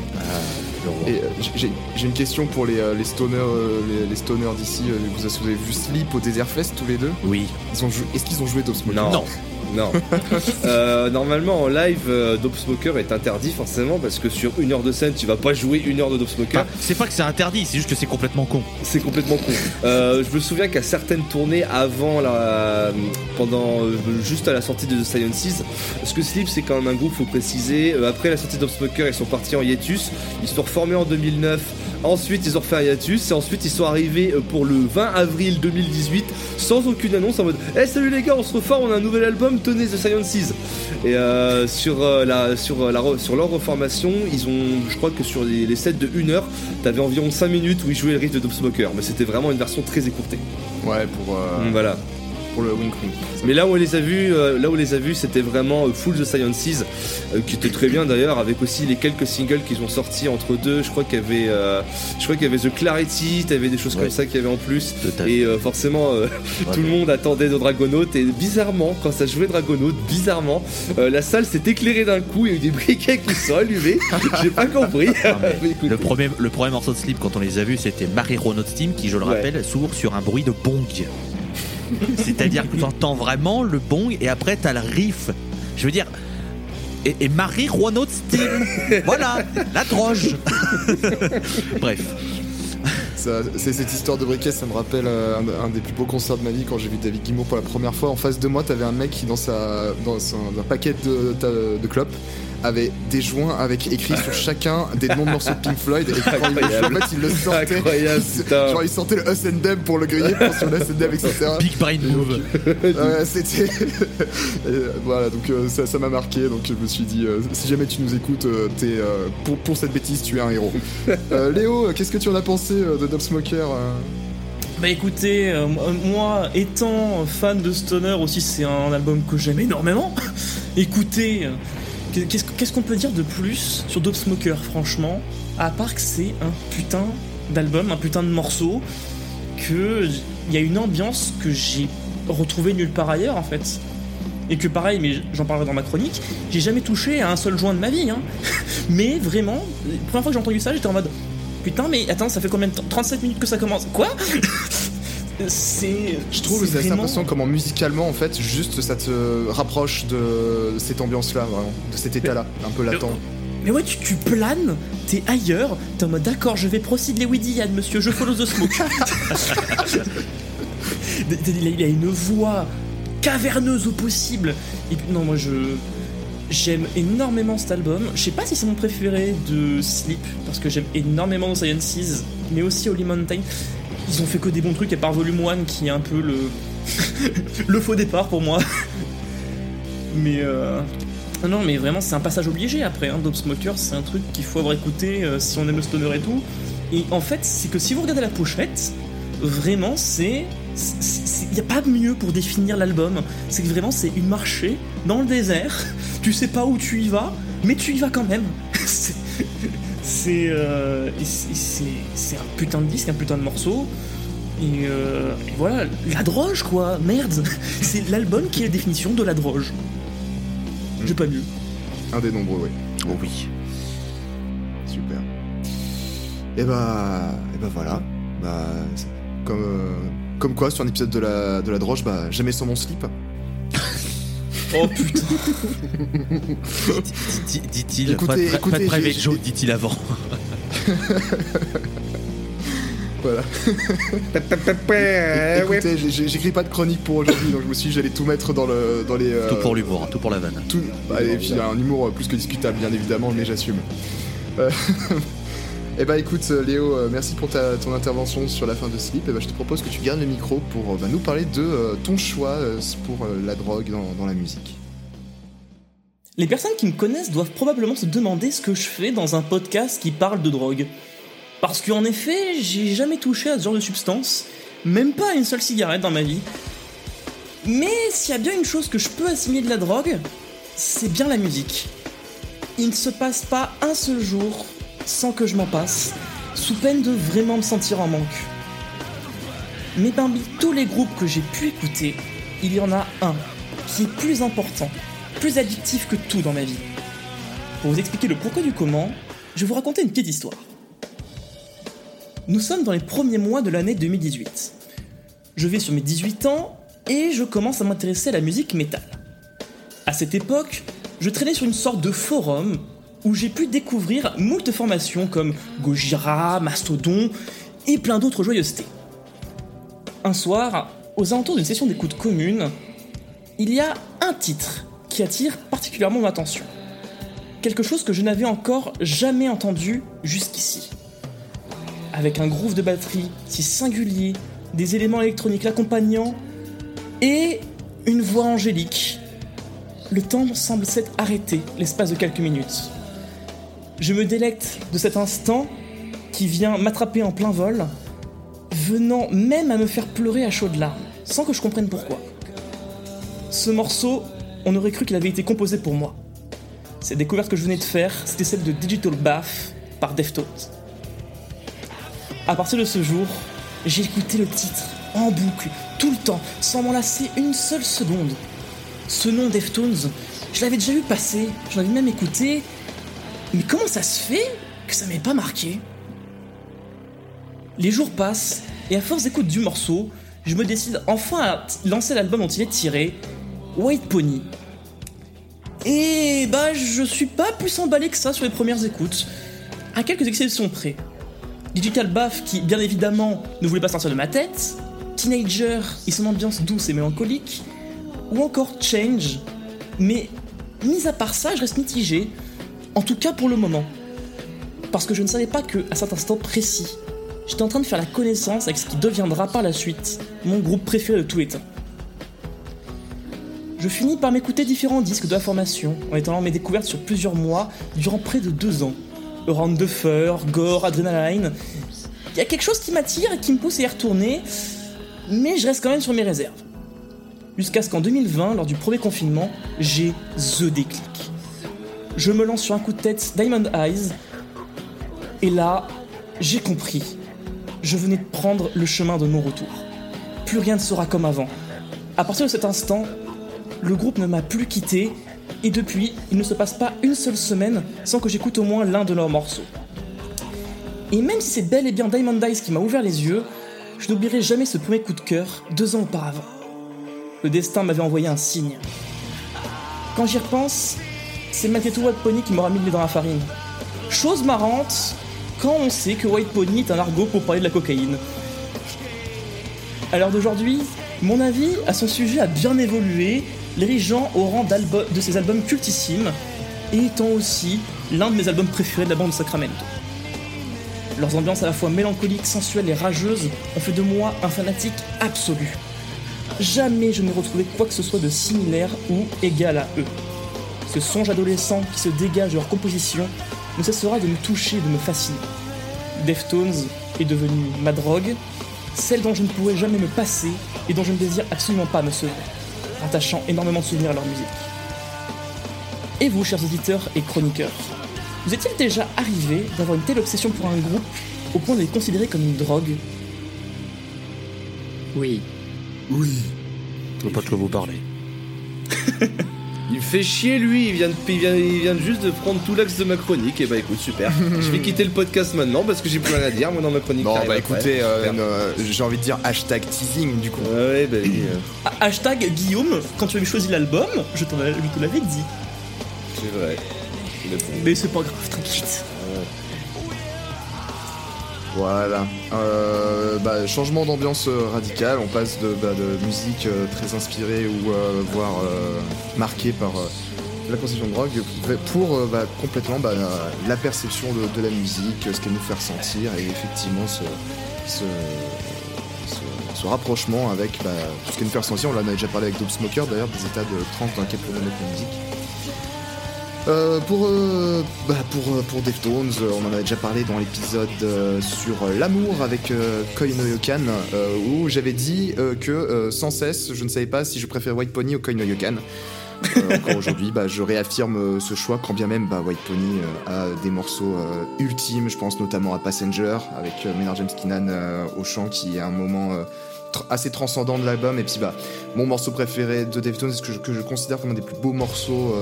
Et euh, j'ai- j'ai une question pour les, euh, les stoners, euh, les, les stoners d'ici. euh, vous, vous avez vu Sleep au Desert Fest tous les deux? Oui. Ils ont jou- Est-ce qu'ils ont joué Dope Smoker Non. Non. Non. Euh, normalement, en live, euh, Dope Smoker est interdit forcément parce que sur une heure de scène, tu vas pas jouer une heure de Dope Smoker. Enfin, c'est pas que c'est interdit, c'est juste que c'est complètement con. C'est complètement con. Euh, je me souviens qu'à certaines tournées avant la, pendant juste à la sortie de The Sciences, parce que Sleep c'est quand même un groupe, faut préciser. après la sortie de Smoker, ils sont partis en hiatus. Ils se sont reformés en 2009. Ensuite, ils ont refait un hiatus et ensuite ils sont arrivés euh, pour le 20 avril 2018 sans aucune annonce en mode Eh salut les gars, on se reforme, on a un nouvel album, tenez The Sciences. Et euh, sur, euh, la, sur, euh, la, sur leur reformation, ils ont, je crois que sur les, les sets de 1 heure, t'avais environ 5 minutes où ils jouaient le riff de Dope Smoker, mais c'était vraiment une version très écourtée. Ouais, pour. euh, voilà. Pour le Wink. Mais là où on les a vus, euh, là où on les a vus, c'était vraiment euh, Full the Sciences, euh, qui était très bien d'ailleurs, avec aussi les quelques singles qu'ils ont sortis entre deux. Je crois qu'il y avait, je crois qu'il y avait The Clarity, t'avais des choses Ouais. comme ça qu'il y avait en plus. Total. Et forcément, Ouais, tout le monde attendait de Dragonaut. Et bizarrement, quand ça jouait Dragonaut, bizarrement, la salle s'est éclairée d'un coup. Il y a eu des briquets qui se sont allumés. J'ai pas compris. Non, mais le, premier, le premier morceau de slip, quand on les a vus, c'était Marie Renault Steam, qui, je le Ouais. rappelle, s'ouvre sur un bruit de bong. C'est-à-dire que tu entends vraiment le bong et après t'as le riff. Je veux dire. Et, Marie Renault Steam Voilà, la droge Bref. C'est cette histoire de briquet, ça me rappelle euh, un, des plus beaux concerts de ma vie quand j'ai vu David Guimau pour la première fois. En face de moi, t'avais un mec qui, dans, sa, dans un paquet de, de clopes, avait des joints avec écrit sur chacun des noms de morceaux de Pink Floyd. Et quand il, en fait, il le sortait. Incroyable, il- putain. genre, il sortait le Us and Them pour le griller, pour sur le Us and Them, etc. Big Brain Move. Ouais, c'était. Et voilà, donc euh, ça ça m'a marqué. Donc je me suis dit, euh, si jamais tu nous écoutes, euh, t'es, euh, pour, pour cette bêtise, tu es un héros. Euh, Léo, euh, qu'est-ce que tu en as pensé euh, de Dub Smoker euh Bah écoutez, euh, moi- moi étant fan de Stoner aussi, c'est un album que j'aime énormément. Écoutez, euh, qu'est-ce qu'on peut dire de plus sur Dope Smoker, franchement, à part que c'est un putain d'album, un putain de morceau, que j- il y a une ambiance que j'ai retrouvée nulle part ailleurs en fait. Et que pareil, mais j'en parlerai dans ma chronique, j'ai jamais touché à un seul joint de ma vie. Hein. Mais vraiment, la première fois que j'ai entendu ça, j'étais en mode Putain, mais attends, ça fait combien de temps? 37 minutes que ça commence? Quoi? C'est. Je trouve, assez vraiment- impressionnant comment musicalement, en fait, juste ça te rapproche de cette ambiance-là, vraiment, de cet état-là, un peu latent. Mais ouais, tu, tu planes, t'es ailleurs, t'es en mode d'accord, je vais procéder les Widiad, monsieur, je follow the smoke. il, a, il a une voix caverneuse au possible. Et puis, non, moi je. J'aime énormément cet album. Je sais pas si c'est mon préféré de Sleep, parce que j'aime énormément Sciences, mais aussi Holy Mountain. Ils ont fait que des bons trucs, à part Volume 1 qui est un peu le. le faux départ pour moi. mais euh, Non, mais vraiment, c'est un passage obligé après. Hein. C'est un truc qu'il faut avoir écouté euh, si on aime le stoner et tout. Et en fait, c'est que si vous regardez la pochette, vraiment, c'est. Il n'y a pas mieux pour définir l'album. C'est que vraiment, c'est une marché dans le désert. Tu sais pas où tu y vas, mais tu y vas quand même. c'est. C'est euh, un putain de disque, un putain de morceau. Et, euh, et voilà, la droge quoi, merde. C'est l'album qui est la définition de la droge. J'ai pas mieux. Un des nombreux, oui. Oh oui. Super. Et bah, et bah voilà. Bah, comme, euh, comme quoi, sur un épisode de la, de la droge, bah, jamais sans mon slip. Oh putain. Dit- dit- Dit-il, pas, de- private joke, dit-il avant. Voilà. Écoutez, j'écris pas de chronique pour aujourd'hui, donc je me suis dit j'allais tout mettre dans, le, dans les. euh, Tout pour l'humour, tout pour la vanne. tout- bah, et puis il y a un humour euh, plus que discutable, bien évidemment, mais j'assume. Et bah écoute euh, Léo, euh, merci pour ta, ton intervention sur la fin de Sleep. Et bah, je te propose que tu gardes le micro pour euh, bah, nous parler de ton choix pour la drogue dans, dans la musique. Les personnes qui me connaissent doivent probablement se demander ce que je fais dans un podcast qui parle de drogue. Parce qu'en effet, j'ai jamais touché à ce genre de substance, même pas à une seule cigarette dans ma vie. Mais s'il y a bien une chose que je peux assigner de la drogue, c'est bien la musique. Il ne se passe pas un seul jour sans que je m'en passe, sous peine de vraiment me sentir en manque. Mais parmi tous les groupes que j'ai pu écouter, il y en a un qui est plus important, plus addictif que tout dans ma vie. Pour vous expliquer le pourquoi du comment, je vais vous raconter une petite histoire. Nous sommes dans les premiers mois de l'année 2018. Je vais sur mes 18 ans et je commence à m'intéresser à la musique métal. À cette époque, je traînais sur une sorte de forum où j'ai pu découvrir moult formations comme Gojira, Mastodon et plein d'autres joyeusetés. Un soir, aux alentours d'une session d'écoute commune, il y a un titre qui attire particulièrement mon attention. Quelque chose que je n'avais encore jamais entendu jusqu'ici. Avec un groove de batterie si singulier, des éléments électroniques l'accompagnant et une voix angélique. Le temps semble s'être arrêté l'espace de quelques minutes. Je me délecte de cet instant qui vient m'attraper en plein vol, venant même à me faire pleurer à chaudes larmes, sans que je comprenne pourquoi. Ce morceau, on aurait cru qu'il avait été composé pour moi. Cette découverte que je venais de faire, c'était celle de Digital Bath par Deftones. À partir de ce jour, j'ai écouté le titre en boucle, tout le temps, sans m'en lasser une seule seconde. Ce nom Deftones, je l'avais déjà vu passer, j'en avais même écouté, mais comment ça se fait que ça m'ait pas marqué? Les jours passent, et à force d'écoute du morceau, je me décide enfin à lancer l'album dont il est tiré, White Pony. Et bah, je suis pas plus emballé que ça sur les premières écoutes, à quelques exceptions près. Digital Bath, qui bien évidemment ne voulait pas sortir de ma tête, Teenager et son ambiance douce et mélancolique, ou encore Change, mais mis à part ça, je reste mitigé, en tout cas pour le moment. Parce que je ne savais pas que, à cet instant précis, j'étais en train de faire la connaissance avec ce qui deviendra par la suite mon groupe préféré de tous les temps. Je finis par m'écouter différents disques de la formation, en étalant mes découvertes sur plusieurs mois, durant près de deux ans. Around the Fur, Gore, Adrenaline. Il y a quelque chose qui m'attire et qui me pousse à y retourner, mais je reste quand même sur mes réserves. Jusqu'à ce qu'en 2020, lors du premier confinement, j'ai THE déclic. Je me lance sur un coup de tête Diamond Eyes, et là, j'ai compris. Je venais de prendre le chemin de mon retour. Plus rien ne sera comme avant. À partir de cet instant, le groupe ne m'a plus quitté, et depuis, il ne se passe pas une seule semaine sans que j'écoute au moins l'un de leurs morceaux. Et même si c'est bel et bien Diamond Eyes qui m'a ouvert les yeux, je n'oublierai jamais ce premier coup de cœur deux ans auparavant. Le destin m'avait envoyé un signe. Quand j'y repense, c'est malgré tout White Pony qui m'aura mis le nez dans la farine. Chose marrante, quand on sait que White Pony est un argot pour parler de la cocaïne. À l'heure d'aujourd'hui, mon avis à son sujet a bien évolué, l'érigeant au rang de ses albums cultissimes, et étant aussi l'un de mes albums préférés de la bande Sacramento. Leurs ambiances à la fois mélancoliques, sensuelles et rageuses ont fait de moi un fanatique absolu. Jamais je n'ai retrouvé quoi que ce soit de similaire ou égal à eux. Ce songe adolescent qui se dégage de leur composition ne cessera de me toucher et de me fasciner. Deftones est devenu ma drogue, celle dont je ne pourrais jamais me passer et dont je ne désire absolument pas me sevrer, attachant énormément de souvenirs à leur musique. Et vous, chers auditeurs et chroniqueurs, vous est-il déjà arrivé d'avoir une telle obsession pour un groupe au point de les considérer comme une drogue? Oui. Je vois pas de quoi vous parler. Il me fait chier lui, il vient, de, il, vient, il vient juste de prendre tout l'axe de ma chronique, et bah écoute, super. je vais quitter le podcast maintenant parce que j'ai plus rien à dire, moi dans ma chronique. Arrive bah écoutez, euh, euh, j'ai envie de dire hashtag teasing du coup. Ouais, ouais, bah, euh, Ah, Hashtag Guillaume, quand tu avais choisi l'album, je t'en avais- je te l'avais dit. c'est vrai. Mais c'est pas grave, t'inquiète. Voilà. Euh, bah, changement d'ambiance euh, radical. On passe de, bah, musique euh, très inspirée ou voire marquée par la conception de drogue pour bah, complètement la, perception de, la musique, ce qu'elle nous fait ressentir et effectivement ce, rapprochement avec tout ce qu'elle nous fait ressentir. On en a déjà parlé avec Dope Smoker d'ailleurs, des états de trance dans lesquels peut la musique. Euh, pour, euh, bah, pour, euh, pour Deftones, euh, on en avait déjà parlé dans l'épisode sur l'amour avec Koi no Yokan, où j'avais dit que sans cesse, je ne savais pas si je préférais White Pony ou Koi no Yokan. Encore aujourd'hui, bah, je réaffirme ce choix, quand bien même bah, White Pony a des morceaux ultimes, je pense notamment à Passenger, avec Maynard James Keenan au chant, qui est un moment assez transcendant de l'album, et puis bah, mon morceau préféré de Deftones, que je, que je considère comme un des plus beaux morceaux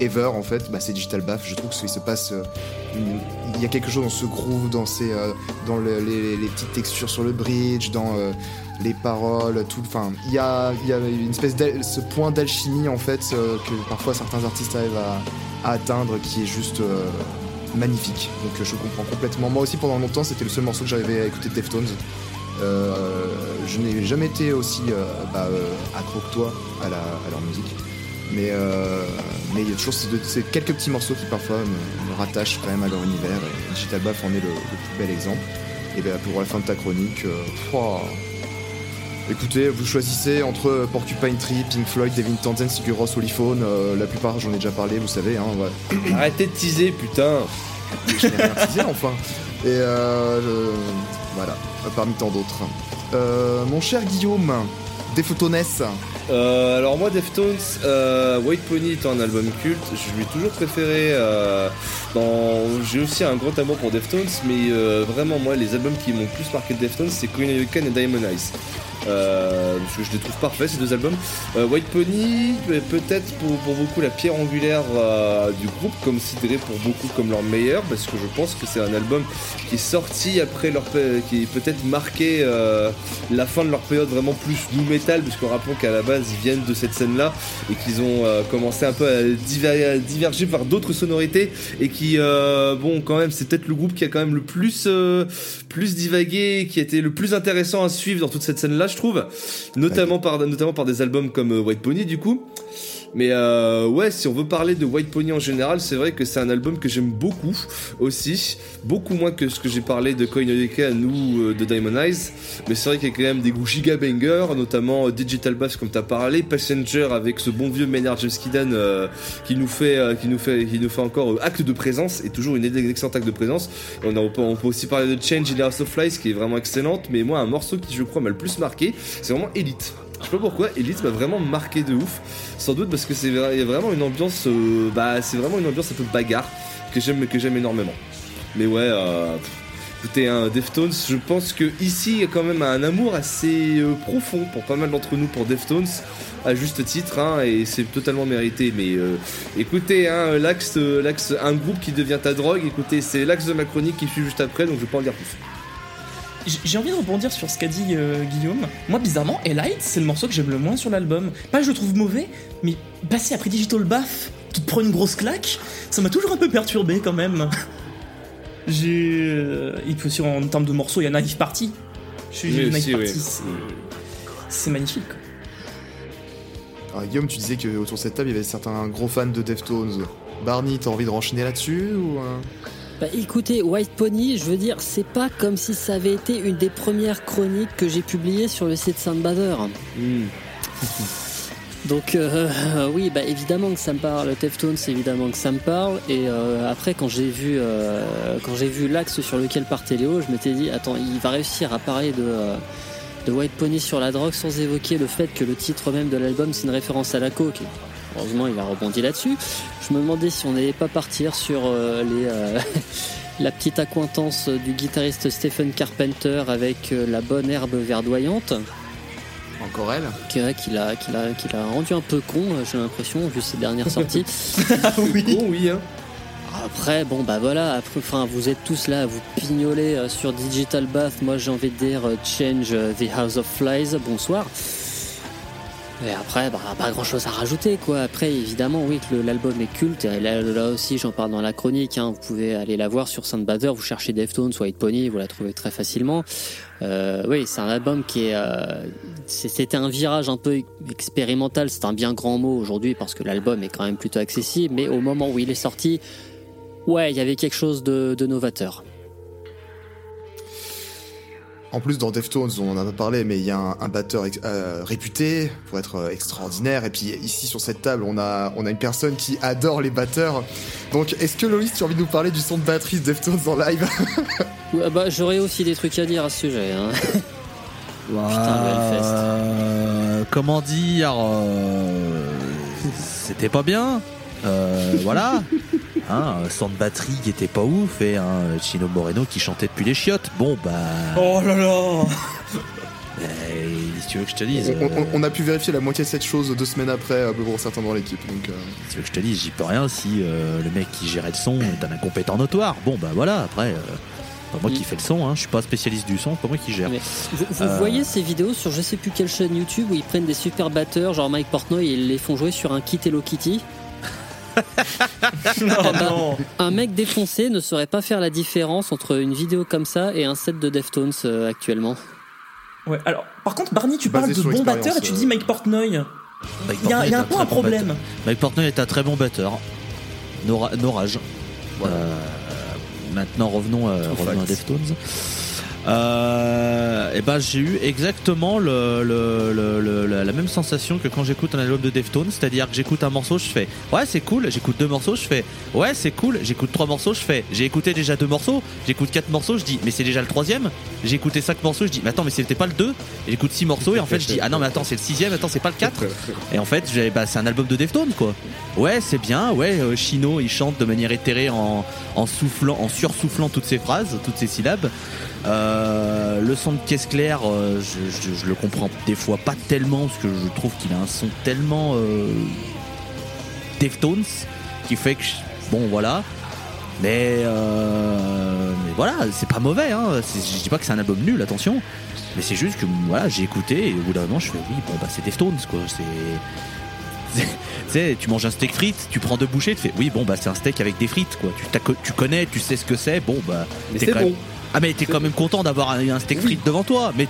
ever en fait, bah, c'est Digital Bath. Je trouve qu'il se passe, euh, il y a quelque chose dans ce groove, dans euh, les, petites textures sur le bridge, dans euh, les paroles. Enfin, il y a, une espèce de ce point d'alchimie en fait que parfois certains artistes arrivent à, atteindre, qui est juste magnifique. Donc je comprends complètement. Moi aussi pendant longtemps, c'était le seul morceau que j'arrivais à écouter de Deftones. Euh, je n'ai jamais été aussi bah, accro que toi à leur musique. Mais euh, mais il y a toujours ces, quelques petits morceaux qui parfois me, me rattachent quand même à leur univers. Et Digital en est le, le plus bel exemple. Et bien pour la fin de ta chronique, euh, écoutez, vous choisissez entre Porcupine Tree, Pink Floyd, Devin Townsend, Sigur Rós, Holyphone. euh, la plupart j'en ai déjà parlé, vous savez. Hein, ouais. Arrêtez de teaser, putain. Je n'ai rien teasé, enfin. Et euh, je- voilà, parmi tant d'autres. Euh, mon cher Guillaume, Deftones. Euh, alors moi Deftones, euh, White Pony étant un album culte, je lui ai toujours préféré. euh, dans... J'ai aussi un grand amour pour Deftones, mais euh, vraiment moi les albums qui m'ont plus marqué de Deftones c'est Queen of Can et Diamond Eyes. Euh, parce que je les trouve parfaits ces deux albums. Euh, White Pony, euh, peut-être pour, pour beaucoup la pierre angulaire euh, du groupe, considéré pour beaucoup comme leur meilleur, parce que je pense que c'est un album qui est sorti après leur, qui peut-être marqué euh, la fin de leur période vraiment plus new metal, puisque rappelons qu'à la base ils viennent de cette scène-là et qu'ils ont euh, commencé un peu à, à diverger vers d'autres sonorités et qui, bon, quand même, c'est peut-être le groupe qui a quand même le plus, plus divagué, qui a été le plus intéressant à suivre dans toute cette scène-là, je trouve, notamment par, notamment par des albums comme euh, White Pony, du coup. Mais euh, ouais, si on veut parler de White Pony en général, c'est vrai que c'est un album que j'aime beaucoup aussi, beaucoup moins que ce que j'ai parlé de Coin ou euh, de Diamond Eyes. Mais c'est vrai qu'il y a quand même des goûts giga bangers, notamment euh, Digital Bass comme t'as parlé, Passenger avec ce bon vieux Maynard James Keenan euh, qui nous fait, qui nous fait, encore acte de présence et toujours une excellente acte de présence. On peut aussi parler de Change in the House of Flies qui est vraiment excellente, mais moi un morceau qui je crois m'a le plus marqué, c'est vraiment Elite. Je sais pas pourquoi, Elite m'a vraiment marqué de ouf. Sans doute parce que c'est vraiment une ambiance, euh, bah c'est vraiment une ambiance un peu bagarre que j'aime que j'aime énormément. Mais ouais, euh, écoutez, hein, Deftones, je pense que ici il y a quand même un amour assez euh, profond pour pas mal d'entre nous pour Deftones, à juste titre, hein, et c'est totalement mérité. Mais euh, écoutez, hein, l'axe, l'axe, un groupe qui devient ta drogue, écoutez, c'est l'axe de ma chronique qui suit juste après, donc je vais pas en dire plus. J'ai envie de rebondir sur ce qu'a dit euh, Guillaume. Moi, bizarrement, Elite, c'est le morceau que j'aime le moins sur l'album. Pas que je le trouve mauvais, mais passer après Digital Bath, qui te prend une grosse claque, ça m'a toujours un peu perturbé quand même. J'ai. euh, et puis aussi en termes de morceaux, il y a Naive Party. Je suis Naive aussi, Party, oui. C'est magnifique. quoi. Alors, Guillaume, tu disais qu'autour de cette table, il y avait certains gros fans de Deftones. Barney, t'as envie de renchaîner là-dessus ou euh? Bah écoutez, White Pony, je veux dire, c'est pas comme si ça avait été une des premières chroniques que j'ai publiées sur le site Soundbather. Hmm. Donc euh, oui, bah évidemment que ça me parle, Deftones, évidemment que ça me parle. Et euh, après, quand j'ai vu, euh, quand j'ai vu l'axe sur lequel partait Léo, je m'étais dit, attends, il va réussir à parler de, euh, de White Pony sur la drogue sans évoquer le fait que le titre même de l'album c'est une référence à la coke. Heureusement, il a rebondi là-dessus. Je me demandais si on n'allait pas partir sur euh, les, euh, la petite accointance du guitariste Stephen Carpenter avec euh, la bonne herbe verdoyante. Encore elle. Qui qui l'a qui l'a qui l'a rendu un peu con j'ai l'impression vu ses dernières sorties. Ah oui. Bon, oui, hein. après bon bah voilà après enfin vous êtes tous là à vous pignoler euh, sur Digital Bath. Moi j'ai envie de dire euh, Change the House of Flies. Bonsoir et après bah, pas grand chose à rajouter quoi après évidemment oui que l'album est culte et là, aussi j'en parle dans la chronique hein. vous pouvez aller la voir sur Soundbather vous cherchez Deftones White Pony vous la trouvez très facilement euh, oui, c'est un album qui est. euh, C'était un virage un peu expérimental, c'est un bien grand mot aujourd'hui parce que l'album est quand même plutôt accessible, mais au moment où il est sorti, ouais, il y avait quelque chose de novateur. En plus, dans Deftones, on en a pas parlé, mais il y a un, un batteur ex- euh, réputé pour être euh, extraordinaire. Et puis ici, sur cette table, on a, on a une personne qui adore les batteurs. Donc, est-ce que Loïs, tu as envie de nous parler du son de batterie de Deftones en live Ouais, bah, J'aurais aussi des trucs à dire à ce sujet. Hein. Putain, le Hellfest. Euh, comment dire euh, C'était pas bien. Euh, voilà. Hein, un son de batterie qui était pas ouf et un Chino Moreno qui chantait depuis les chiottes. Bon bah, Oh là là si tu veux que je te dise, on, euh, on- on a pu vérifier la moitié de cette chose deux semaines après euh, pour certains dans l'équipe. Donc, euh, si tu veux que je te dise, j'y peux rien si euh, le mec qui gérait le son est un incompétent notoire. Bon bah voilà. Après, euh, pas moi qui Mm. fais le son. Hein, je suis pas spécialiste du son, c'est pas moi qui gère. Mais vous vous Euh. voyez ces vidéos sur je sais plus quelle chaîne YouTube où ils prennent des super batteurs, genre Mike Portnoy, et ils les font jouer sur un kit Hello Kitty? Non, non Un mec défoncé ne saurait pas faire la différence entre une vidéo comme ça et un set de Deftones euh, actuellement. Ouais, alors, par contre, Barney, tu Basé parles de bon batteur et tu euh. dis Mike Portnoy. Mike Il y a, Portnoy il y a un peu un problème. Mike Portnoy est un très bon batteur. No, ra- no rage. Euh, maintenant revenons, euh, revenons à. Deftones. Euh, et ben j'ai eu exactement le, le- le- la, même sensation que quand j'écoute un album de Deftones, c'est-à-dire que j'écoute un morceau, je fais ouais c'est cool, j'écoute deux morceaux, je fais ouais c'est cool, j'écoute trois morceaux, je fais j'ai écouté déjà deux morceaux, j'écoute quatre morceaux, je dis mais c'est déjà le troisième, j'ai écouté cinq morceaux, je dis mais attends mais c'était pas le deux, j'écoute six morceaux et en fait je dis ah non mais attends c'est le sixième, attends c'est pas le 4 et en fait bah, c'est un album de Deftones quoi. Ouais c'est bien, ouais euh, Chino il chante de manière éthérée en, en soufflant, en sursoufflant toutes ses phrases, toutes ses syllabes. Euh, le son de caisse claire, euh, je, je- je le comprends des fois pas tellement parce que je trouve qu'il a un son tellement euh, Deftones qui fait que je- bon voilà. Mais, euh, mais voilà, c'est pas mauvais. Hein. Je dis pas que c'est un album nul, attention. Mais c'est juste que voilà, j'ai écouté et au bout d'un moment, je fais oui, bon bah c'est Deftones quoi. C'est tu sais, tu manges un steak frites, tu prends deux bouchées, tu fais oui, bon bah c'est un steak avec des frites quoi. Tu, connais, tu sais ce que c'est. Bon bah Mais c'est quand bon. même- Ah mais t'es quand même content d'avoir un, un steak frites devant toi. Mais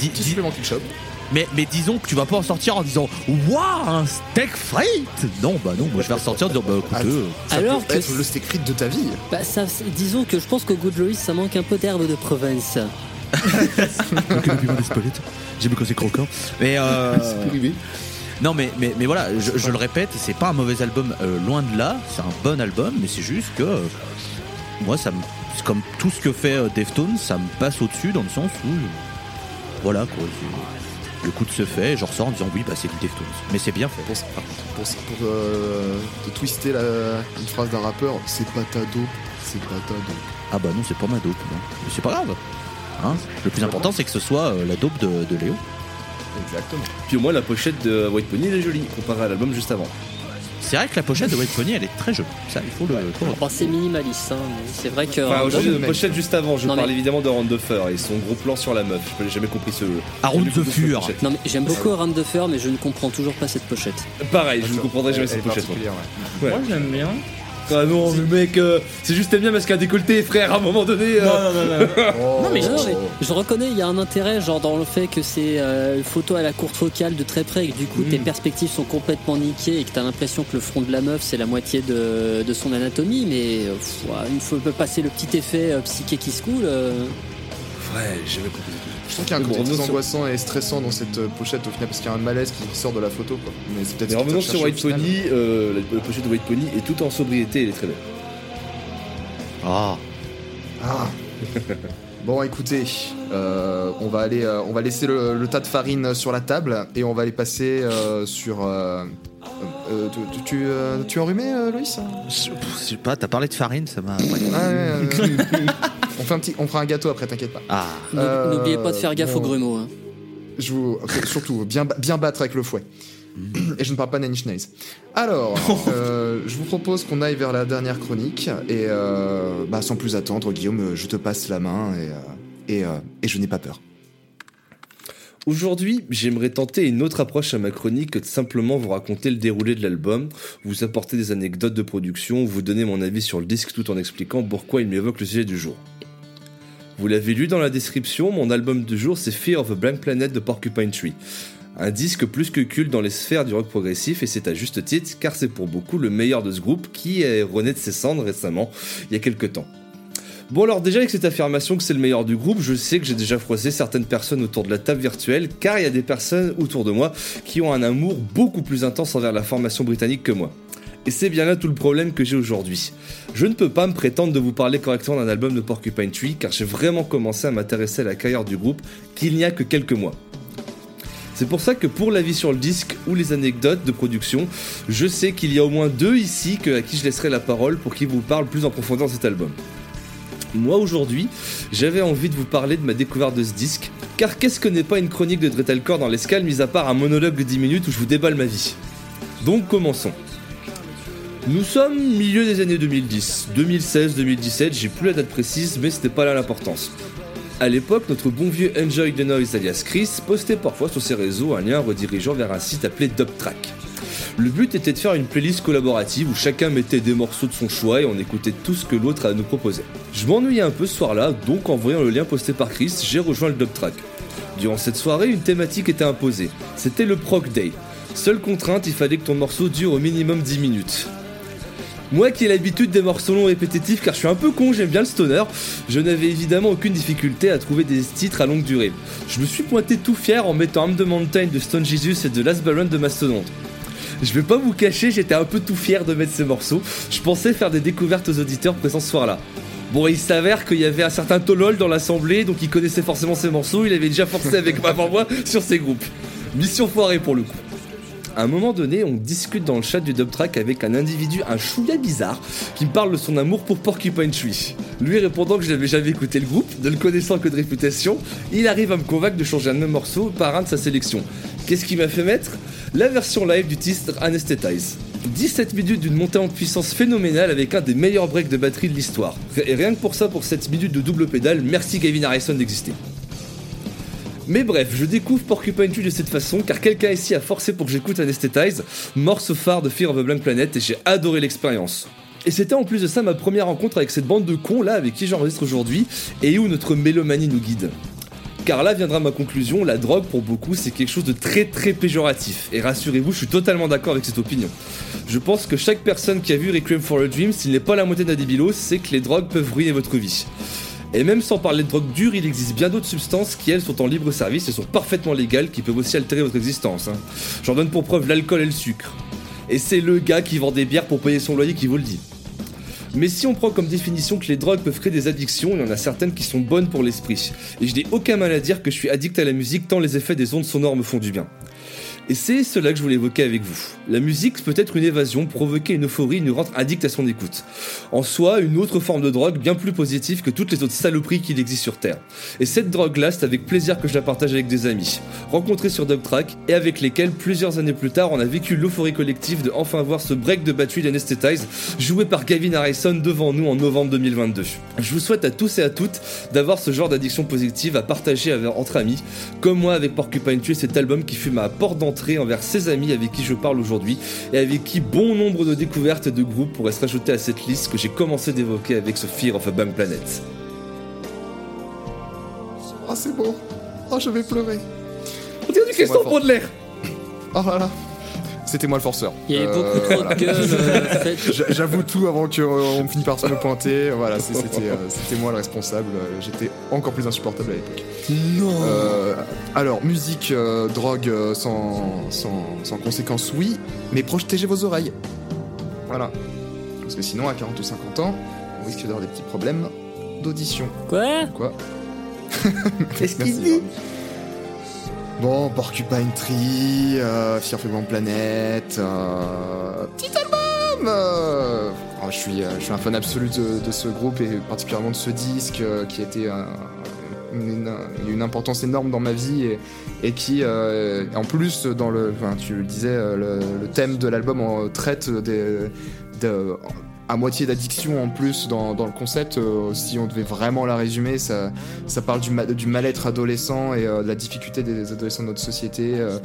dis- Petit mais, mais disons que tu vas pas en sortir en disant Waouh, un steak frites Non, bah non, moi je vais ressortir en disant Bah écoute, Ah, euh, Ça Alors peut que être le steak frites de ta vie. Bah, ça, disons que je pense qu'au goût de Loïs, ça manque un peu d'herbe de Provence. j'aime quand c'est croquant. Mais euh, non, mais, mais, mais voilà, je, je le répète, c'est pas un mauvais album, euh, loin de là, c'est un bon album, mais c'est juste que euh, moi, ça me. Comme tout ce que fait euh, Deftones, ça me passe au-dessus dans le sens où. Voilà quoi. Le coup de se fait, je ressors en disant oui, bah c'est du Deftones. Mais c'est bien fait. Pour, pour, pour, euh, te twister la, une phrase d'un rappeur, c'est pas ta dope, c'est pas ta dope. Ah bah non, c'est pas ma dope, non. Mais c'est pas grave. Hein le plus important, c'est que ce soit euh, la dope de, de Léo. Exactement. Puis au moins la pochette de White Pony elle est jolie comparée à l'album juste avant. C'est vrai que la pochette de White Pony, elle est très jolie. Ça, il faut le. Bon, c'est minimaliste, hein, c'est vrai que. Enfin, Random- aujourd'hui, la mec. pochette juste avant, je Non, parle mais- évidemment de Randoffer et son gros plan sur la meuf. Je n'ai jamais compris ce. Around jamais the Fur. Non mais j'aime beaucoup Around the Fur mais je ne comprends toujours pas cette pochette. Pareil, je ne comprendrai jamais cette pochette. ouais. Ouais. Moi j'aime bien. Ah non, mais mec, euh, c'est juste t'aimes bien parce qu'il y a un décolleté, frère, à un moment donné. euh. Non, non, non, non. Oh. Non mais, je reconnais, il y a un intérêt genre dans le fait que c'est euh, une photo à la courte focale de très près et que du coup Mm. tes perspectives sont complètement niquées et que t'as l'impression que le front de la meuf c'est la moitié de, de son anatomie mais euh, pff, ouais, une fois passer le petit effet euh, psyché qui se coule. euh, Ouais, j'ai jamais compris. Je trouve qu'il y a un Bon, côté très angoissant et stressant dans cette euh, pochette au final parce qu'il y a un malaise qui sort de la photo quoi. Mais c'est peut-être revenons sur White. Pony, euh, la, la pochette de White Pony est tout en sobriété, elle est très belle. Ah. Ah. Bon, écoutez, euh, on va aller, euh, on va laisser le, le tas de farine sur la table et on va aller passer euh, sur. euh, euh, tu, tu, tu, euh, tu es enrhumé, euh, Loïs? Je sais pas, t'as parlé de farine, ça m'a. Ah, ouais, euh, fait un petit, on fera un gâteau après, t'inquiète pas. Ah. Euh, N'oubliez pas de faire gaffe bon. aux grumeaux. hein. Je vous, surtout bien, bien battre avec le fouet. Et je ne parle pas Nanny Schneis. Alors, euh, je vous propose qu'on aille vers la dernière chronique et euh, bah, sans plus attendre, Guillaume, je te passe la main et, et, euh, et je n'ai pas peur. Aujourd'hui, j'aimerais tenter une autre approche à ma chronique que de simplement vous raconter le déroulé de l'album, vous apporter des anecdotes de production, vous donner mon avis sur le disque tout en expliquant pourquoi il m'évoque le sujet du jour. Vous l'avez lu dans la description, mon album du jour c'est Fear of a Blank Planet de Porcupine Tree. Un disque plus que culte dans les sphères du rock progressif et c'est à juste titre car c'est pour beaucoup le meilleur de ce groupe qui est rené de ses cendres récemment, il y a quelques temps. Bon alors déjà avec cette affirmation que c'est le meilleur du groupe, je sais que j'ai déjà froissé certaines personnes autour de la table virtuelle, car il y a des personnes autour de moi qui ont un amour beaucoup plus intense envers la formation britannique que moi. Et c'est bien là tout le problème que j'ai aujourd'hui. Je ne peux pas me prétendre de vous parler correctement d'un album de Porcupine Tree, car j'ai vraiment commencé à m'intéresser à la carrière du groupe qu'il n'y a que quelques mois. C'est pour ça que pour l'avis sur le disque ou les anecdotes de production, je sais qu'il y a au moins deux ici à qui je laisserai la parole pour qu'ils vous parlent plus en profondeur de cet album. Moi aujourd'hui, j'avais envie de vous parler de ma découverte de ce disque, car qu'est-ce que n'est pas une chronique de Dretalcore dans l'escale, mis à part un monologue de 10 minutes où je vous déballe ma vie? Donc commençons. Nous sommes milieu des années 2010, 2016, 2017, j'ai plus la date précise, mais c'était pas là l'importance. À l'époque, notre bon vieux Enjoy the Noise alias Chris postait parfois sur ses réseaux un lien redirigeant vers un site appelé Dubtrack. Le but était de faire une playlist collaborative où chacun mettait des morceaux de son choix et on écoutait tout ce que l'autre à nous proposer. Je m'ennuyais un peu ce soir-là, donc en voyant le lien posté par Chris, j'ai rejoint le Dubtrack. Durant cette soirée, une thématique était imposée. C'était le Proc Day. Seule contrainte, il fallait que ton morceau dure au minimum 10 minutes. Moi qui ai l'habitude des morceaux longs répétitifs car je suis un peu con, j'aime bien le stoner, je n'avais évidemment aucune difficulté à trouver des titres à longue durée. Je me suis pointé tout fier en mettant Am the Mountain de Stone Jesus et The Last Baron de Mastodon. Je vais pas vous cacher, j'étais un peu tout fier de mettre ces morceaux. Je pensais faire des découvertes aux auditeurs présents ce soir-là. Bon, il s'avère qu'il y avait un certain Tolol dans l'assemblée, donc il connaissait forcément ces morceaux, il avait déjà forcé avec ma moi sur ces groupes. Mission foirée pour le coup. À un moment donné, on discute dans le chat du dub track avec un individu, un chouïa bizarre, qui me parle de son amour pour Porcupine Tree. Lui répondant que je n'avais jamais écouté le groupe, ne le connaissant que de réputation, il arrive à me convaincre de changer un même morceau par un de sa sélection. Qu'est-ce qui m'a fait mettre La version live du titre Anesthetize. 17 minutes d'une montée en puissance phénoménale avec un des meilleurs breaks de batterie de l'histoire. Et rien que pour ça, pour 7 minutes de double pédale, merci Gavin Harrison d'exister. Mais bref, je découvre Porcupine Tree de cette façon car quelqu'un ici a forcé pour que j'écoute Anesthetize, morceau phare de Fear of a Blank Planet et j'ai adoré l'expérience. Et c'était en plus de ça ma première rencontre avec cette bande de cons là avec qui j'enregistre aujourd'hui et où notre mélomanie nous guide. Car là viendra ma conclusion, la drogue pour beaucoup c'est quelque chose de très très péjoratif. Et rassurez-vous, je suis totalement d'accord avec cette opinion. Je pense que chaque personne qui a vu Requiem for a Dream, s'il n'est pas la moitié d'un débilos, c'est que les drogues peuvent ruiner votre vie. Et même sans parler de drogue dure, il existe bien d'autres substances qui elles sont en libre service et sont parfaitement légales, qui peuvent aussi altérer votre existence. hein. J'en donne pour preuve l'alcool et le sucre. Et c'est le gars qui vend des bières pour payer son loyer qui vous le dit. Mais si on prend comme définition que les drogues peuvent créer des addictions, il y en a certaines qui sont bonnes pour l'esprit. Et je n'ai aucun mal à dire que je suis addict à la musique tant les effets des ondes sonores me font du bien. Et c'est cela que je voulais évoquer avec vous. La musique peut être une évasion, provoquer une euphorie, nous rendre addict à son écoute. En soi, une autre forme de drogue bien plus positive que toutes les autres saloperies qu'il existe sur Terre. Et cette drogue-là, c'est avec plaisir que je la partage avec des amis, rencontrés sur Dubtrack et avec lesquels, plusieurs années plus tard, on a vécu l'euphorie collective de enfin voir ce break de batterie d'Anesthetize joué par Gavin Harrison devant nous en novembre 2022. Je vous souhaite à tous et à toutes d'avoir ce genre d'addiction positive à partager entre amis, comme moi avec Porcupine Tree, cet album qui fut ma porte d'entrée envers ces amis avec qui je parle aujourd'hui et avec qui bon nombre de découvertes de groupes pourraient se rajouter à cette liste que j'ai commencé d'évoquer avec ce Fear of a Bang Planet. Oh, c'est beau. Oh, je vais pleurer. On dirait du Christophe Baudelaire Oh là là. C'était moi le forceur. Il y avait Euh, beaucoup trop voilà. de gueule. euh, J'avoue tout avant qu'on me finisse par se me pointer. Voilà, c'était euh, moi le responsable. Euh, J'étais encore plus insupportable à l'époque. Non Euh, alors, musique, euh, drogue euh, sans, sans, sans conséquence, oui, mais protégez vos oreilles. Voilà. Parce que sinon, à 40 ou 50 ans, on risque d'avoir des petits problèmes d'audition. Quoi? Quoi? Qu'est-ce qu'il dit? Bon, Porcupine Tree, euh, Fear of a Blank Planet, euh, petit album euh, oh, je, suis, euh, je suis un fan absolu de, ce groupe et particulièrement de ce disque qui a été un- une, importance énorme dans ma vie et, qui, en plus, dans le, enfin, tu le disais, le, thème de l'album traite des, de, à moitié d'addiction en plus dans, dans le concept. euh, si on devait vraiment la résumer, ça, ça parle du, ma- du mal-être adolescent et euh, de la difficulté des adolescents de notre société euh,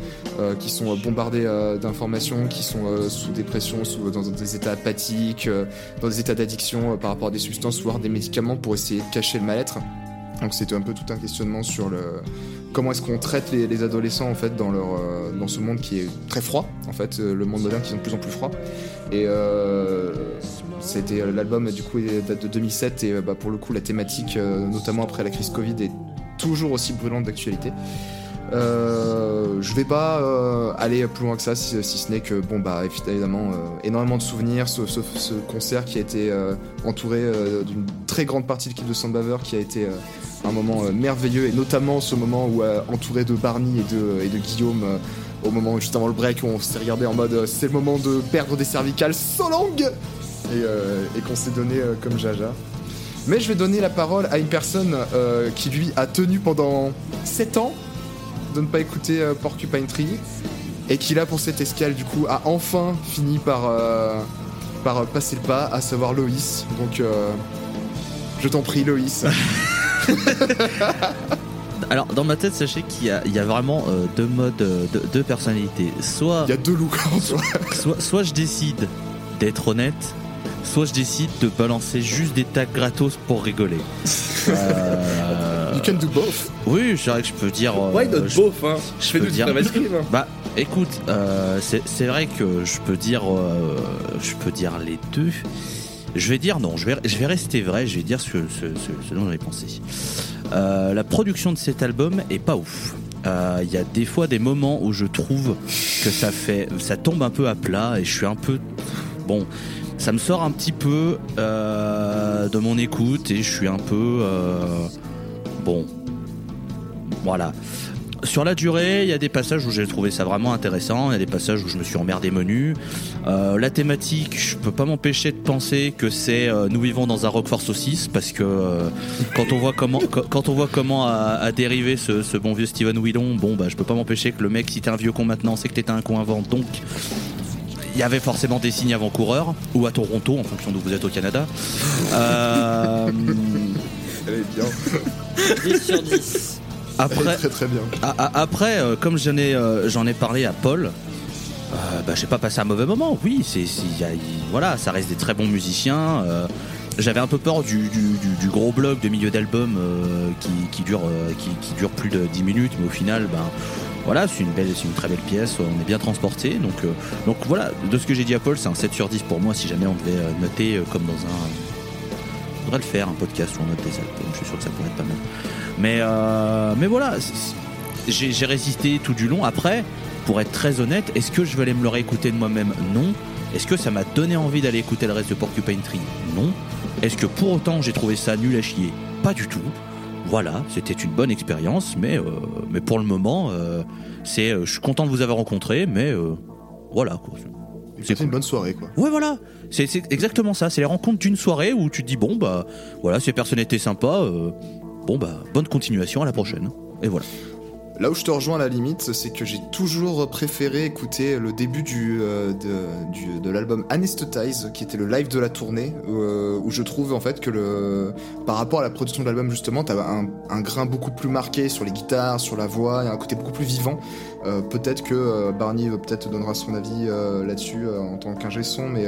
qui sont bombardés d'informations, qui sont sous dépression, sous, dans des états apathiques, dans des états d'addiction par rapport à des substances, voire des médicaments pour essayer de cacher le mal-être. Donc c'était un peu tout un questionnement sur le comment est-ce qu'on traite les, les adolescents en fait dans leur dans ce monde qui est très froid en fait le monde moderne qui est de plus en plus froid et c'était euh, l'album du coup date de 2007 et euh, bah, pour le coup la thématique euh, notamment après la crise Covid est toujours aussi brûlante d'actualité. Euh, je vais pas aller plus loin que ça, si, ce n'est que, bon, bah, évidemment, énormément de souvenirs. Ce, ce- ce concert qui a été entouré d'une très grande partie de l'équipe de Sandbaver, qui a été un moment merveilleux, et notamment ce moment où, entouré de Barney et de, Guillaume, au moment juste avant le break, où on s'est regardé en mode c'est le moment de perdre des cervicales so longues et, euh, et qu'on s'est donné euh, comme Jaja. Mais je vais donner la parole à une personne euh, qui lui a tenu pendant 7 ans de ne pas écouter Porcupine Tree et qui là pour cette escale du coup a enfin fini par, par passer le pas, à savoir Loïs. Donc je t'en prie Loïs. Alors, dans ma tête, sachez qu'il y, a- il y a vraiment euh, deux modes, euh, deux, deux personnalités. Soit, Il y a deux loups en soi. soit, soit je décide d'être honnête, soit je décide de balancer juste des tags gratos pour rigoler. Euh, You can do both. oui, c'est vrai que je peux dire. euh, Why not je- both, hein? Je fais peux du dire- Cream, hein. Bah, Écoute, euh, c'est vrai que je peux dire, euh, je peux dire les deux. Je vais dire non, je vais, je vais rester vrai, je vais dire ce, ce, ce- ce dont j'avais pensé. Euh, la production de cet album est pas ouf. Euh, Il y a des fois des moments où je trouve que ça fait, ça tombe un peu à plat et je suis un peu, bon, ça me sort un petit peu euh, de mon écoute et je suis un peu, euh, bon, voilà. Sur la durée, il y a des passages où j'ai trouvé ça vraiment intéressant, il y a des passages où je me suis emmerdé menu. Euh, la thématique, je peux pas m'empêcher de penser que c'est nous vivons dans un Roquefort saucisse parce que quand on voit comment quand on voit comment a, dérivé ce, bon vieux Steven Whedon, bon bah je peux pas m'empêcher que le mec si t'es un vieux con maintenant, c'est que t'étais un con avant, donc il y avait forcément des signes avant-coureurs ou à Toronto en fonction d'où vous êtes au Canada. Euh, Elle est bien. 10 sur 10. Elle après, est très très bien. A- a- Après, euh, comme j'en ai, euh, j'en ai parlé à Paul, euh, bah, j'ai pas passé un mauvais moment. Oui, c'est, c'est- y a- y- voilà, ça reste des très bons musiciens. euh, j'avais un peu peur du, du- du- du gros bloc de milieu d'album euh, qui, qui dure, euh, qui, qui dure plus de 10 minutes, mais au final, ben voilà, c'est une belle, c'est une très belle pièce. On est bien transporté, donc, euh, donc voilà. De ce que j'ai dit à Paul, c'est un 7 sur 10 pour moi. Si jamais on devait euh, noter euh, comme dans un, on devrait le faire un podcast où on note des albums. Je suis sûr que ça pourrait être pas mal. Mais, mais voilà, j'ai résisté tout du long. Après, pour être très honnête, est-ce que je vais aller me le réécouter de moi-même? Non. Est-ce que ça m'a donné envie d'aller écouter le reste de Porcupine Tree? Non. Est-ce que pour autant j'ai trouvé ça nul à chier? Pas du tout. Voilà, c'était une bonne expérience, mais, euh, mais pour le moment, euh, c'est, euh, je suis content de vous avoir rencontré, mais voilà. Quoi. C'est une bonne soirée quoi. Ouais, voilà. C'est c'est exactement ça. C'est les rencontres d'une soirée où tu te dis bon bah voilà, ces personnes étaient sympas. bon bah bonne continuation à la prochaine. Et voilà. Là où je te rejoins à la limite, c'est que j'ai toujours préféré écouter le début euh, de, l'album Anesthetize, qui était le live de la tournée, euh, où je trouve en fait que par rapport à la production de l'album justement, t'as un, un grain beaucoup plus marqué sur les guitares, sur la voix, un côté beaucoup plus vivant. Euh, peut-être que Barney peut-être donnera son avis là-dessus en tant qu'ingé son, mais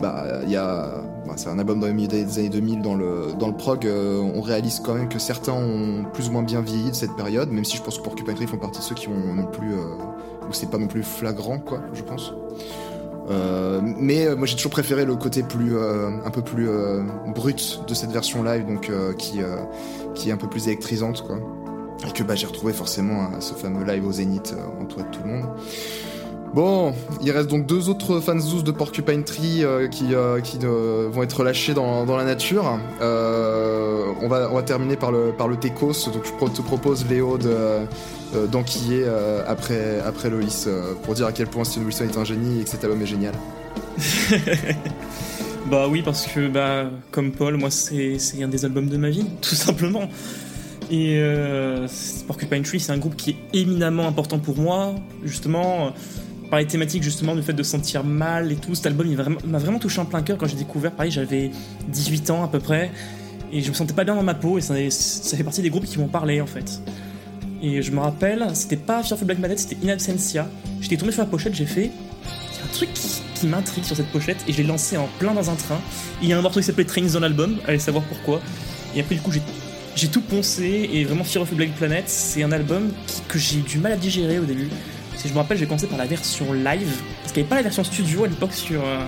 bah il y a, bah, c'est un album dans les milieu des années 2000 dans le dans le prog. euh, on réalise quand même que certains ont plus ou moins bien vieilli de cette période, même si je pense que Porcupine Tree font partie de ceux qui ont non plus euh, où c'est pas non plus flagrant quoi, je pense. Euh, mais euh, moi j'ai toujours préféré le côté plus un peu plus brut de cette version live donc qui qui est un peu plus électrisante quoi et que bah j'ai retrouvé forcément à ce fameux live au Zénith entouré de tout le monde. Bon, il reste donc deux autres fanzous de Porcupine Tree euh, qui, euh, qui euh, vont être lâchés dans, la nature. On, va, on va terminer par le, par le donc je te propose Léo de, d'enquiller après, après Loïs pour dire à quel point Steven Wilson est un génie et que cet album est génial. Bah oui, parce que bah comme Paul, moi c'est un des albums de ma vie, tout simplement. Et Porcupine Tree, c'est un groupe qui est éminemment important pour moi, justement par les thématiques justement du fait de se sentir mal et tout. Cet album m'a vraiment touché en plein cœur quand j'ai découvert. Pareil, j'avais 18 ans à peu près et je me sentais pas bien dans ma peau et ça, fait partie des groupes qui m'ont parlé en fait. Et je me rappelle, c'était pas Fearful Black Magnet, c'était In Absentia. J'étais tombé sur la pochette, j'ai fait un truc qui, m'intrigue sur cette pochette et je l'ai lancé en plein dans un train. Il y a un morceau qui s'appelait Trains dans l'album, allez savoir pourquoi. Et après, du coup, j'ai, j'ai tout poncé et vraiment Fear of the Black Planet, c'est un album que j'ai du mal à digérer au début. Si je me rappelle, j'ai commencé par la version live parce qu'il n'y avait pas la version studio à l'époque sur, euh,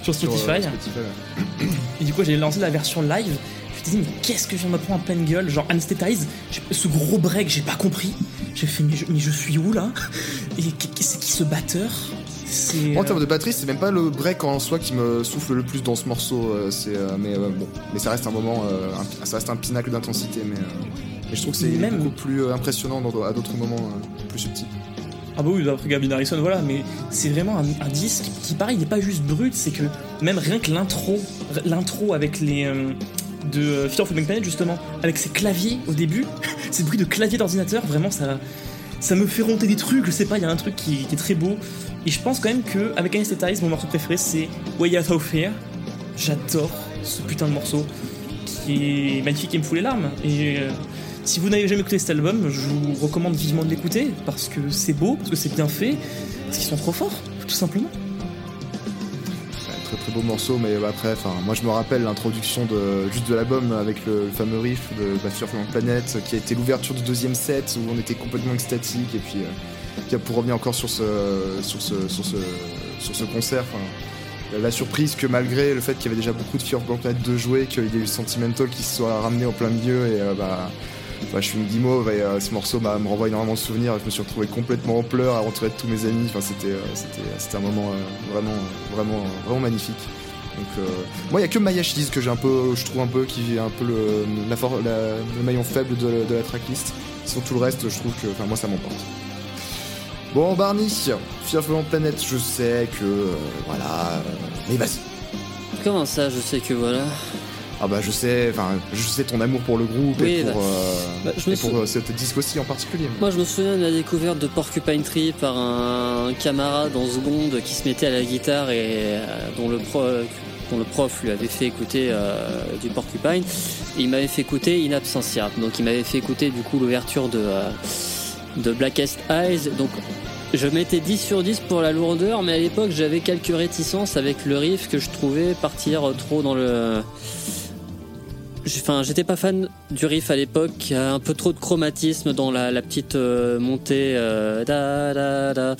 sur Spotify. Sur, euh, Spotify, ouais. Et du coup, j'ai lancé la version live. Je me disais, mais qu'est-ce que je viens de me prendre en pleine gueule? Genre, Anesthetize, ce gros break, j'ai pas compris. J'ai fait, mais je, mais je suis où là? Et c'est qui ce batteur? En euh, termes de batterie, c'est même pas le break en soi qui me souffle le plus dans ce morceau. euh, c'est, euh, mais euh, bon, mais ça reste un moment, euh, ça reste un pinacle d'intensité. Mais, euh, mais je trouve que c'est beaucoup plus euh, impressionnant à d'autres moments euh, plus subtils. Ah bah oui, après Gavin Harrison, voilà, mais c'est vraiment un, un disque qui, pareil, n'est pas juste brut, c'est que même rien que l'intro, l'intro avec les. euh, de euh, Fear of the Planet, justement, avec ses claviers au début, ces bruits de clavier d'ordinateur, vraiment, ça, ça me fait ronter des trucs, je sais pas, il y a un truc qui, qui est très beau. Et je pense quand même que avec Anesthetize, mon morceau préféré, c'est Way Out of Here. J'adore ce putain de morceau qui est magnifique et me fout les larmes. Et euh, si vous n'avez jamais écouté cet album, je vous recommande vivement de l'écouter parce que c'est beau, parce que c'est bien fait, parce qu'ils sont trop forts, tout simplement. Très très beau morceau, mais après, moi je me rappelle l'introduction de juste de l'album avec le, fameux riff de bah, from Planet, qui a été l'ouverture du deuxième set où on était complètement extatique et puis. euh, pour revenir encore sur ce, sur ce, sur ce, sur ce concert. la- surprise que malgré le fait qu'il y avait déjà beaucoup de Fear Planet de jouer, qu'il y ait eu Sentimental qui se soit ramené au plein milieu et euh, bah, je suis une guimauve et euh, ce morceau me renvoie énormément de souvenirs. Je me suis retrouvé complètement en pleurs à retrouver tous mes amis. Enfin, c'était, euh, c'était un moment euh, vraiment, vraiment, vraiment magnifique. Donc, euh, moi, il y a que Mayashi's que j'ai un peu, je trouve un peu, qui est un peu le, la maillon faible de, de la tracklist. Sinon, tout le reste, je trouve que, enfin, moi, ça m'emporte. Bon, Barney, Fear of Planet, je sais que, euh, voilà, euh, mais vas-y. Comment ça, je sais que voilà? Ah bah, je sais, enfin, je sais ton amour pour le groupe Oui, et bah, pour, euh, bah, je me et pour sou- euh, cette disque aussi en particulier. Moi, je me souviens de la découverte de Porcupine Tree par un camarade en seconde qui se mettait à la guitare et euh, dont le pro, dont le prof lui avait fait écouter euh, du Porcupine. Et il m'avait fait écouter In Absentia. Donc, il m'avait fait écouter du coup l'ouverture de, euh, de Blackest Eyes. Donc, je mettais 10 sur 10 pour la lourdeur, mais à l'époque, j'avais quelques réticences avec le riff que je trouvais partir trop dans le. Enfin, j'étais pas fan du riff à l'époque. Un peu trop de chromatisme dans la, la petite euh, montée. euh, da, da, da.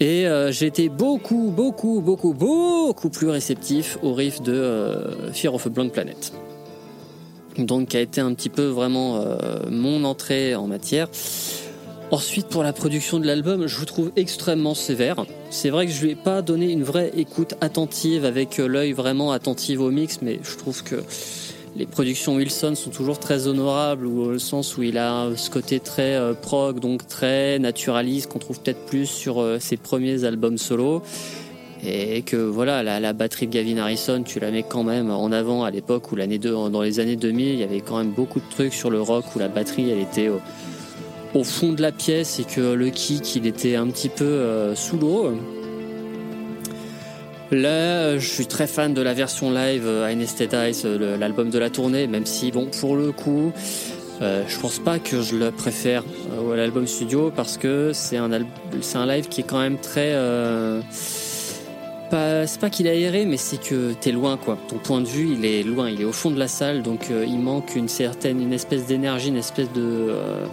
Et euh, j'ai beaucoup, beaucoup, beaucoup, beaucoup plus réceptif au riff de euh, Fear of a Blank Planet. Donc, qui a été un petit peu vraiment euh, mon entrée en matière. Ensuite, pour la production de l'album, je vous trouve extrêmement sévère. C'est vrai que je lui ai pas donné une vraie écoute attentive avec euh, l'œil vraiment attentif au mix, mais je trouve que les productions Wilson sont toujours très honorables, ou au sens où il a ce côté très euh, prog, donc très naturaliste, qu'on trouve peut-être plus sur euh, ses premiers albums solo. Et que voilà, la, batterie de Gavin Harrison, tu la mets quand même en avant à l'époque où dans les années 2000, il y avait quand même beaucoup de trucs sur le rock où la batterie, elle était au, au fond de la pièce et que le kick, il était un petit peu euh, sous l'eau. Là, je suis très fan de la version live euh, Anesthetize, euh, l'album de la tournée, même si, bon, pour le coup, euh, je pense pas que je le préfère euh, à l'album studio parce que c'est un, un live qui est quand même très. euh, pas, c'est pas qu'il est aéré, mais c'est que t'es loin, quoi. Ton point de vue, il est loin, il est au fond de la salle, donc euh, il manque une certaine, une espèce d'énergie, une espèce de. euh,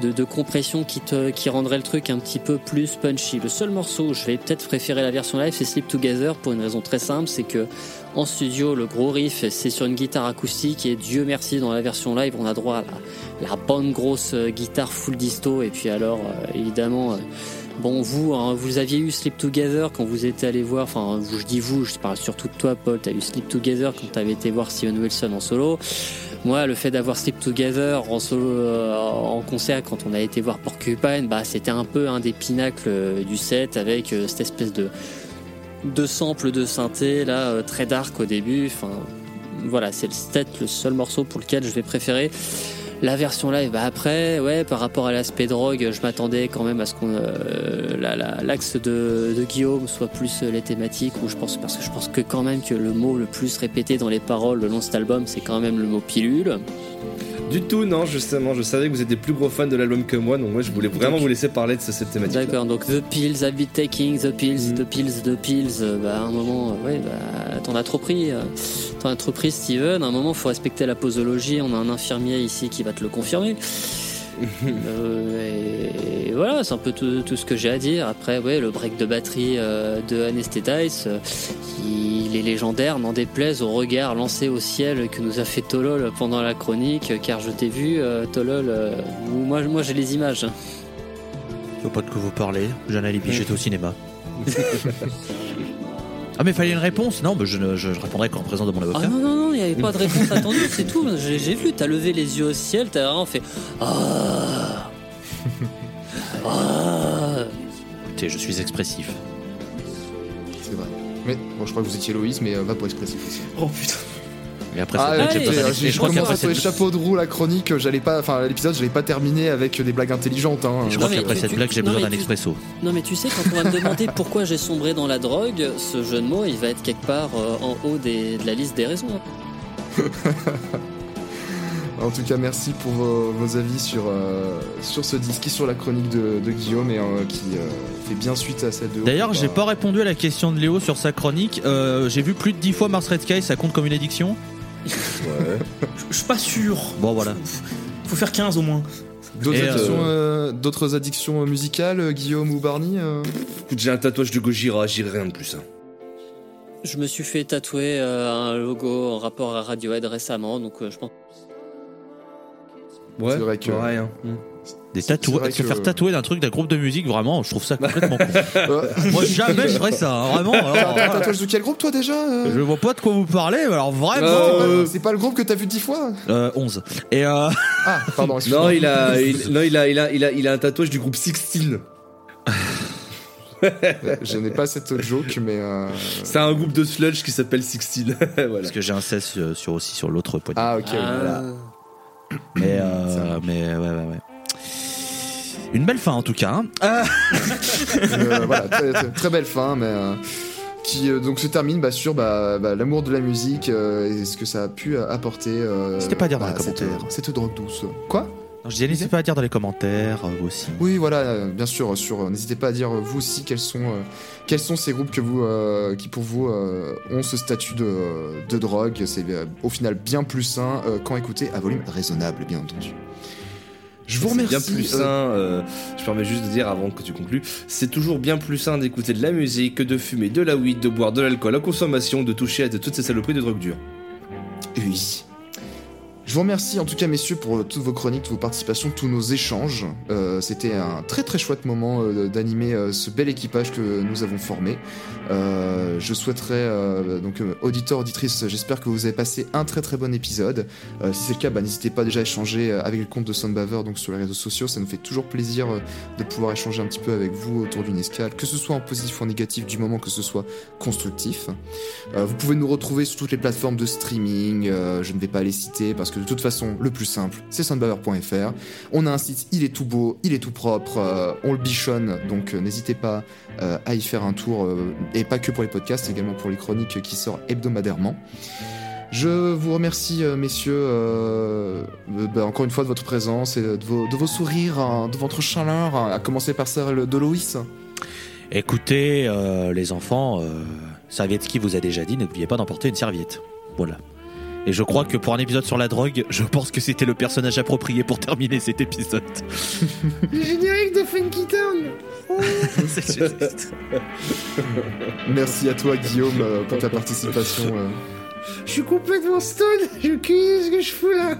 de, de compression qui, te, qui rendrait le truc un petit peu plus punchy. Le seul morceau je vais peut-être préférer la version live, c'est Sleep Together pour une raison très simple, c'est que en studio, le gros riff, c'est sur une guitare acoustique et Dieu merci, dans la version live, on a droit à la, la bonne grosse euh, guitare full disto et puis alors, évidemment, Bon, vous, hein, vous aviez eu Sleep Together quand vous étiez allé voir, enfin, je dis vous, je parle surtout de toi, Paul, t'as eu Sleep Together quand t'avais été voir Steven Wilson en solo. Moi, le fait d'avoir Sleep Together en solo, euh, en concert quand on a été voir Porcupine, bah, c'était un peu un des pinacles euh, du set avec euh, cette espèce de, de sample de synthé, là, très dark au début. Enfin, voilà, c'est peut-être le seul morceau pour lequel je vais préférer. La version live, bah après, ouais, par rapport à l'aspect drogue, je m'attendais quand même à ce qu'on euh, la- la- l'axe de, Guillaume soit plus euh, les thématiques, où je pense parce que je pense que quand même que le mot le plus répété dans les paroles le long de cet album, c'est quand même le mot pilule. Du tout, non, justement, je savais que vous êtes des plus gros fans de l'album que moi, donc moi je voulais vraiment vous laisser parler de ce- cette thématique. D'accord, donc The Pills, been taking the pills, the pills, the pills. euh, Bah, à un moment, euh, ouais, bah, t'en as trop pris. euh, T'en as trop pris, Steven. À un moment, faut respecter la posologie. On a un infirmier ici qui va te le confirmer. Euh, et, et voilà, c'est un peu tout, tout ce que j'ai à dire. Après, ouais, le break de batterie euh, de Anesthetize, euh, il est légendaire, n'en déplaise au regard lancé au ciel que nous a fait Tolol pendant la chronique, car je t'ai vu, Tolol. moi, moi j'ai les images. Je vois pas de quoi vous parlez. Alibi, j'étais au cinéma. ah, mais fallait une réponse Non, mais je, ne- je répondrai qu'en présence de mon avocat. Ah non, non, non, il n'y avait pas de réponse attendue, c'est tout. J'ai j'ai vu, t'as levé les yeux au ciel, t'as vraiment fait Ah Ah Écoutez, je suis expressif. C'est vrai. Mais bon, je crois que vous étiez Loïs, mais euh, va pour expressif aussi. Oh putain. Et après, Ah, d'un- j'ai je crois commencé qu'après à trouver cette- chapeau de roue la chronique, j'allais pas, enfin l'épisode, je l'ai pas terminé avec des blagues intelligentes. Hein. je crois qu'après cette tu- blague, j'ai besoin d'un tu- expresso. Non, mais tu sais, quand on va me demander pourquoi j'ai sombré dans la drogue, ce jeu de mots, il va être quelque part euh, en haut des- de la liste des raisons. En tout cas, merci pour vos, vos avis sur, euh, sur ce disque et sur la chronique de, de Guillaume et euh, qui euh, fait bien suite à celle de. D'ailleurs, j'ai pas répondu à la question de Léo sur sa chronique. Euh, j'ai vu plus de 10 fois Mars Red Sky, ça compte comme une addiction? Ouais. Je suis pas sûr. Bon, voilà. Faut faire 15 au moins. D'autres Et, addictions, euh, addictions musicales, euh, Guillaume ou Barney euh Écoute, j'ai un tatouage de Gojira, j'irai rien de plus. hein. Je me suis fait tatouer euh, un logo en rapport à Radiohead récemment, donc euh, je pense. Ouais, C'est vrai que- hein. Des tatouages, se que- faire tatouer d'un truc d'un groupe de musique, vraiment, je trouve ça complètement con. Moi, jamais je ferais ça, hein, vraiment. alors, T'as un tatouage de quel groupe toi déjà euh Je vois pas de quoi vous parlez, mais alors vraiment. Euh, C'est pas le groupe que t'as vu dix fois Euh, 11. Et euh, Ah, pardon, excuse-moi. Non, il a, il, non, il a, il a, il a, il a un tatouage du groupe Sixteen. Je n'ai pas cette joke, mais. euh, C'est un groupe de sludge qui s'appelle Sixteen. voilà. parce que j'ai un 16 euh, sur, aussi sur l'autre poignet. Ah, ok. Ah. Mais, euh, mais ouais, ouais, ouais. Une belle fin en tout cas. hein. Ah, Euh, voilà, très, belle fin, mais. euh, qui euh, donc se termine bah, sur bah, bah, l'amour de la musique euh, et ce que ça a pu apporter. euh, N'hésitez pas à dire dans les cette, commentaires. cette drogue douce. Quoi? Non, je disais, n'hésitez pas à dire dans les commentaires vous aussi. Oui, voilà, euh, bien sûr. Sur, euh, n'hésitez pas à dire vous aussi quels sont euh, quels sont ces groupes que vous euh, qui pour vous euh, ont ce statut de, de drogue. C'est euh, au final bien plus sain euh, quand écouté à volume raisonnable, bien entendu. Je vous C'est remercie. bien plus sain. euh, je permets juste de dire avant que tu conclues, c'est toujours bien plus sain d'écouter de la musique que de fumer de la weed, de boire de l'alcool à consommation, de toucher à de toutes ces saloperies de drogue dure. Oui. Je vous remercie en tout cas messieurs pour euh, toutes vos chroniques, toutes vos participations, tous nos échanges. Euh, C'était un très très chouette moment euh, d'animer euh, ce bel équipage que nous avons formé. Je souhaiterais donc auditeurs auditrices, j'espère que vous avez passé un très très bon épisode. Si c'est le cas, bah, n'hésitez pas déjà à échanger avec le compte de Soundbaver donc sur les réseaux sociaux. Ça nous fait toujours plaisir de pouvoir échanger un petit peu avec vous autour d'une escale, que ce soit en positif ou en négatif, du moment que ce soit constructif. Vous pouvez nous retrouver sur toutes les plateformes de streaming. je ne vais pas les citer parce que de toute façon, le plus simple, c'est soundbaver.fr. On a un site, il est tout beau, il est tout propre, euh, on le bichonne, donc euh, n'hésitez pas euh, à y faire un tour, et pas que pour les podcasts, également pour les chroniques qui sortent hebdomadairement. Je vous remercie, messieurs, bah, encore une fois de votre présence et de vos, sourires, hein, de votre chaleur, hein, à commencer par celle de Loïs. Écoutez, les enfants, euh, Servietsky vous a déjà dit, n'oubliez pas d'emporter une serviette. Voilà. Et je crois que pour un épisode sur la drogue, je pense que c'était le personnage approprié pour terminer cet épisode. Le générique de Funky Town C'est juste. Merci à toi, Guillaume, euh, pour ta participation. Je suis complètement stone, je qu'est-ce que je fous là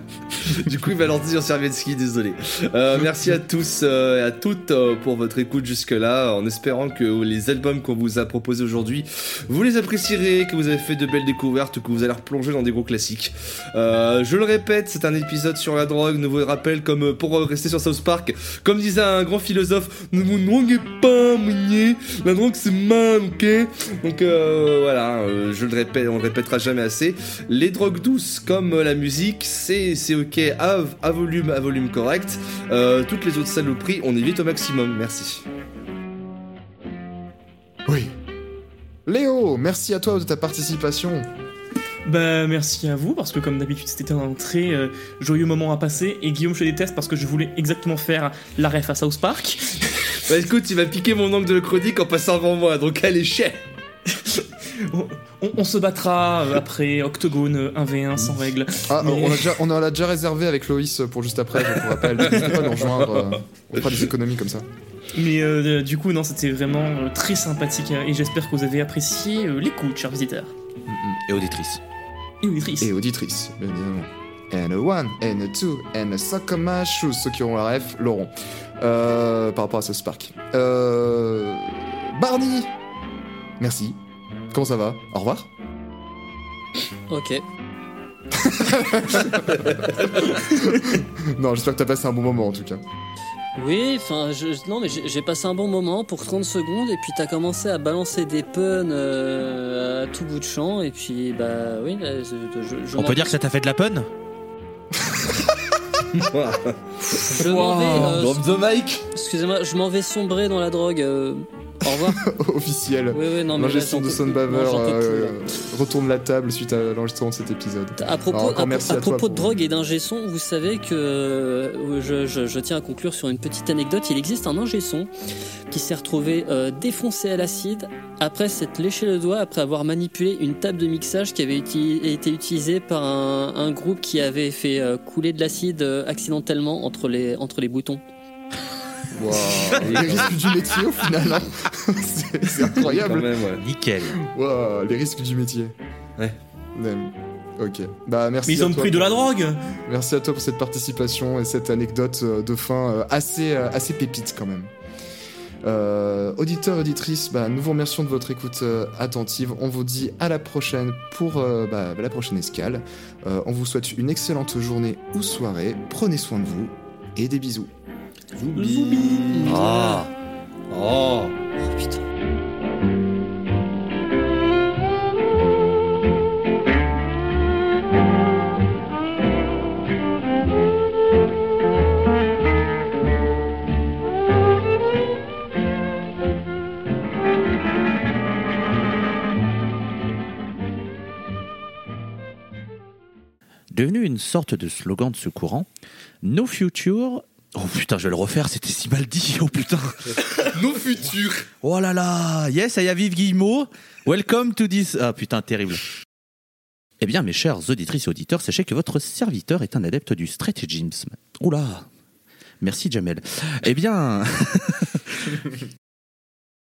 Du coup, il va lancer sur Servietsky, désolé. Euh, merci à tous euh, et à toutes euh, pour votre écoute jusque-là, en espérant que les albums qu'on vous a proposés aujourd'hui, vous les apprécierez, que vous avez fait de belles découvertes, que vous allez replonger dans des gros classiques. Je le répète, c'est un épisode sur la drogue, ne vous rappelle, comme pour rester sur South Park, comme disait un grand philosophe, ne vous droguez pas, mounier, la drogue c'est mal, ok? Donc voilà, je le répète, on le répétera jamais assez. Les drogues douces, comme la musique, c'est c'est ok à, à volume, à volume correct. Euh, toutes les autres saloperies, on évite au maximum. Merci. Oui. Léo, merci à toi de ta participation. Bah merci à vous parce que comme d'habitude c'était un très euh, joyeux moment à passer et Guillaume je déteste parce que je voulais exactement faire la ref à South Park. Bah écoute, il va piquer mon angle de chronique en passant avant moi, donc allez, chais on, on se battra euh, après Octogone euh, 1v1 sans règle. Ah, Mais- on, a déjà, on a déjà réservé avec Loïs pour juste après, je vous rappelle. N'hésitez pas à nous rejoindre. euh, on fera des économies comme ça. Mais euh, du coup non c'était vraiment euh, très sympathique et j'espère que vous avez apprécié euh, l'écoute chers visiteurs Et auditrice. et auditrices. Et auditrice, bien évidemment. And a one, and a two, and a suck on my shoes. Ceux qui auront la ref l'auront. Euh, par rapport à ce Spark. Euh, Barney Merci. Comment ça va? Au revoir. Ok. Non, j'espère que t'as passé un bon moment en tout cas. Oui, enfin, non, mais j'ai passé un bon moment pour 30 secondes, et puis t'as commencé à balancer des puns euh, à tout bout de champ, et puis, bah oui, là, je, je- je On peut dire que ça t'a fait de la pun? Je m'en vais, euh, excusez-moi, je m'en vais sombrer dans la drogue. euh, Au revoir. officiel. Oui, oui, non, mais L'ingestion de Soundbaver euh, retourne la table suite à l'enregistrement de cet épisode. À propos, Alors, encore à, merci à propos de drogue et d'ingé son, vous savez que euh, je, je- je tiens à conclure sur une petite anecdote. Il existe un ingé son qui s'est retrouvé euh, défoncé à l'acide après s'être léché le doigt après avoir manipulé une table de mixage qui avait uti- été utilisée par un, un groupe qui avait fait euh, couler de l'acide accidentellement entre les, entre les boutons. Wow. les risques du métier au final. hein. c'est incroyable. même, ouais. Nickel. Wow, les risques du métier. Ouais. Même. Ok. Bah merci. Mais ils à ont toi pris de la drogue Merci à toi pour cette participation et cette anecdote euh, de fin euh, assez, euh, assez pépite quand même. Euh, auditeurs, auditrices, bah, nous vous remercions de votre écoute euh, attentive. On vous dit à la prochaine pour euh, bah, la prochaine escale. Euh, on vous souhaite une excellente journée ou soirée. Prenez soin de vous et des bisous. Ah. Oh. Oh putain. Devenu une sorte de slogan de ce courant, No Future. Oh putain, je vais le refaire, c'était si mal dit, oh putain. Nos futurs. Oh là là, yes, I have Yves Guillemot. Welcome to this. Ah putain, terrible. Eh bien, mes chers auditrices et auditeurs, sachez que votre serviteur est un adepte du stratagem. Oula. Merci Jamel. Eh bien,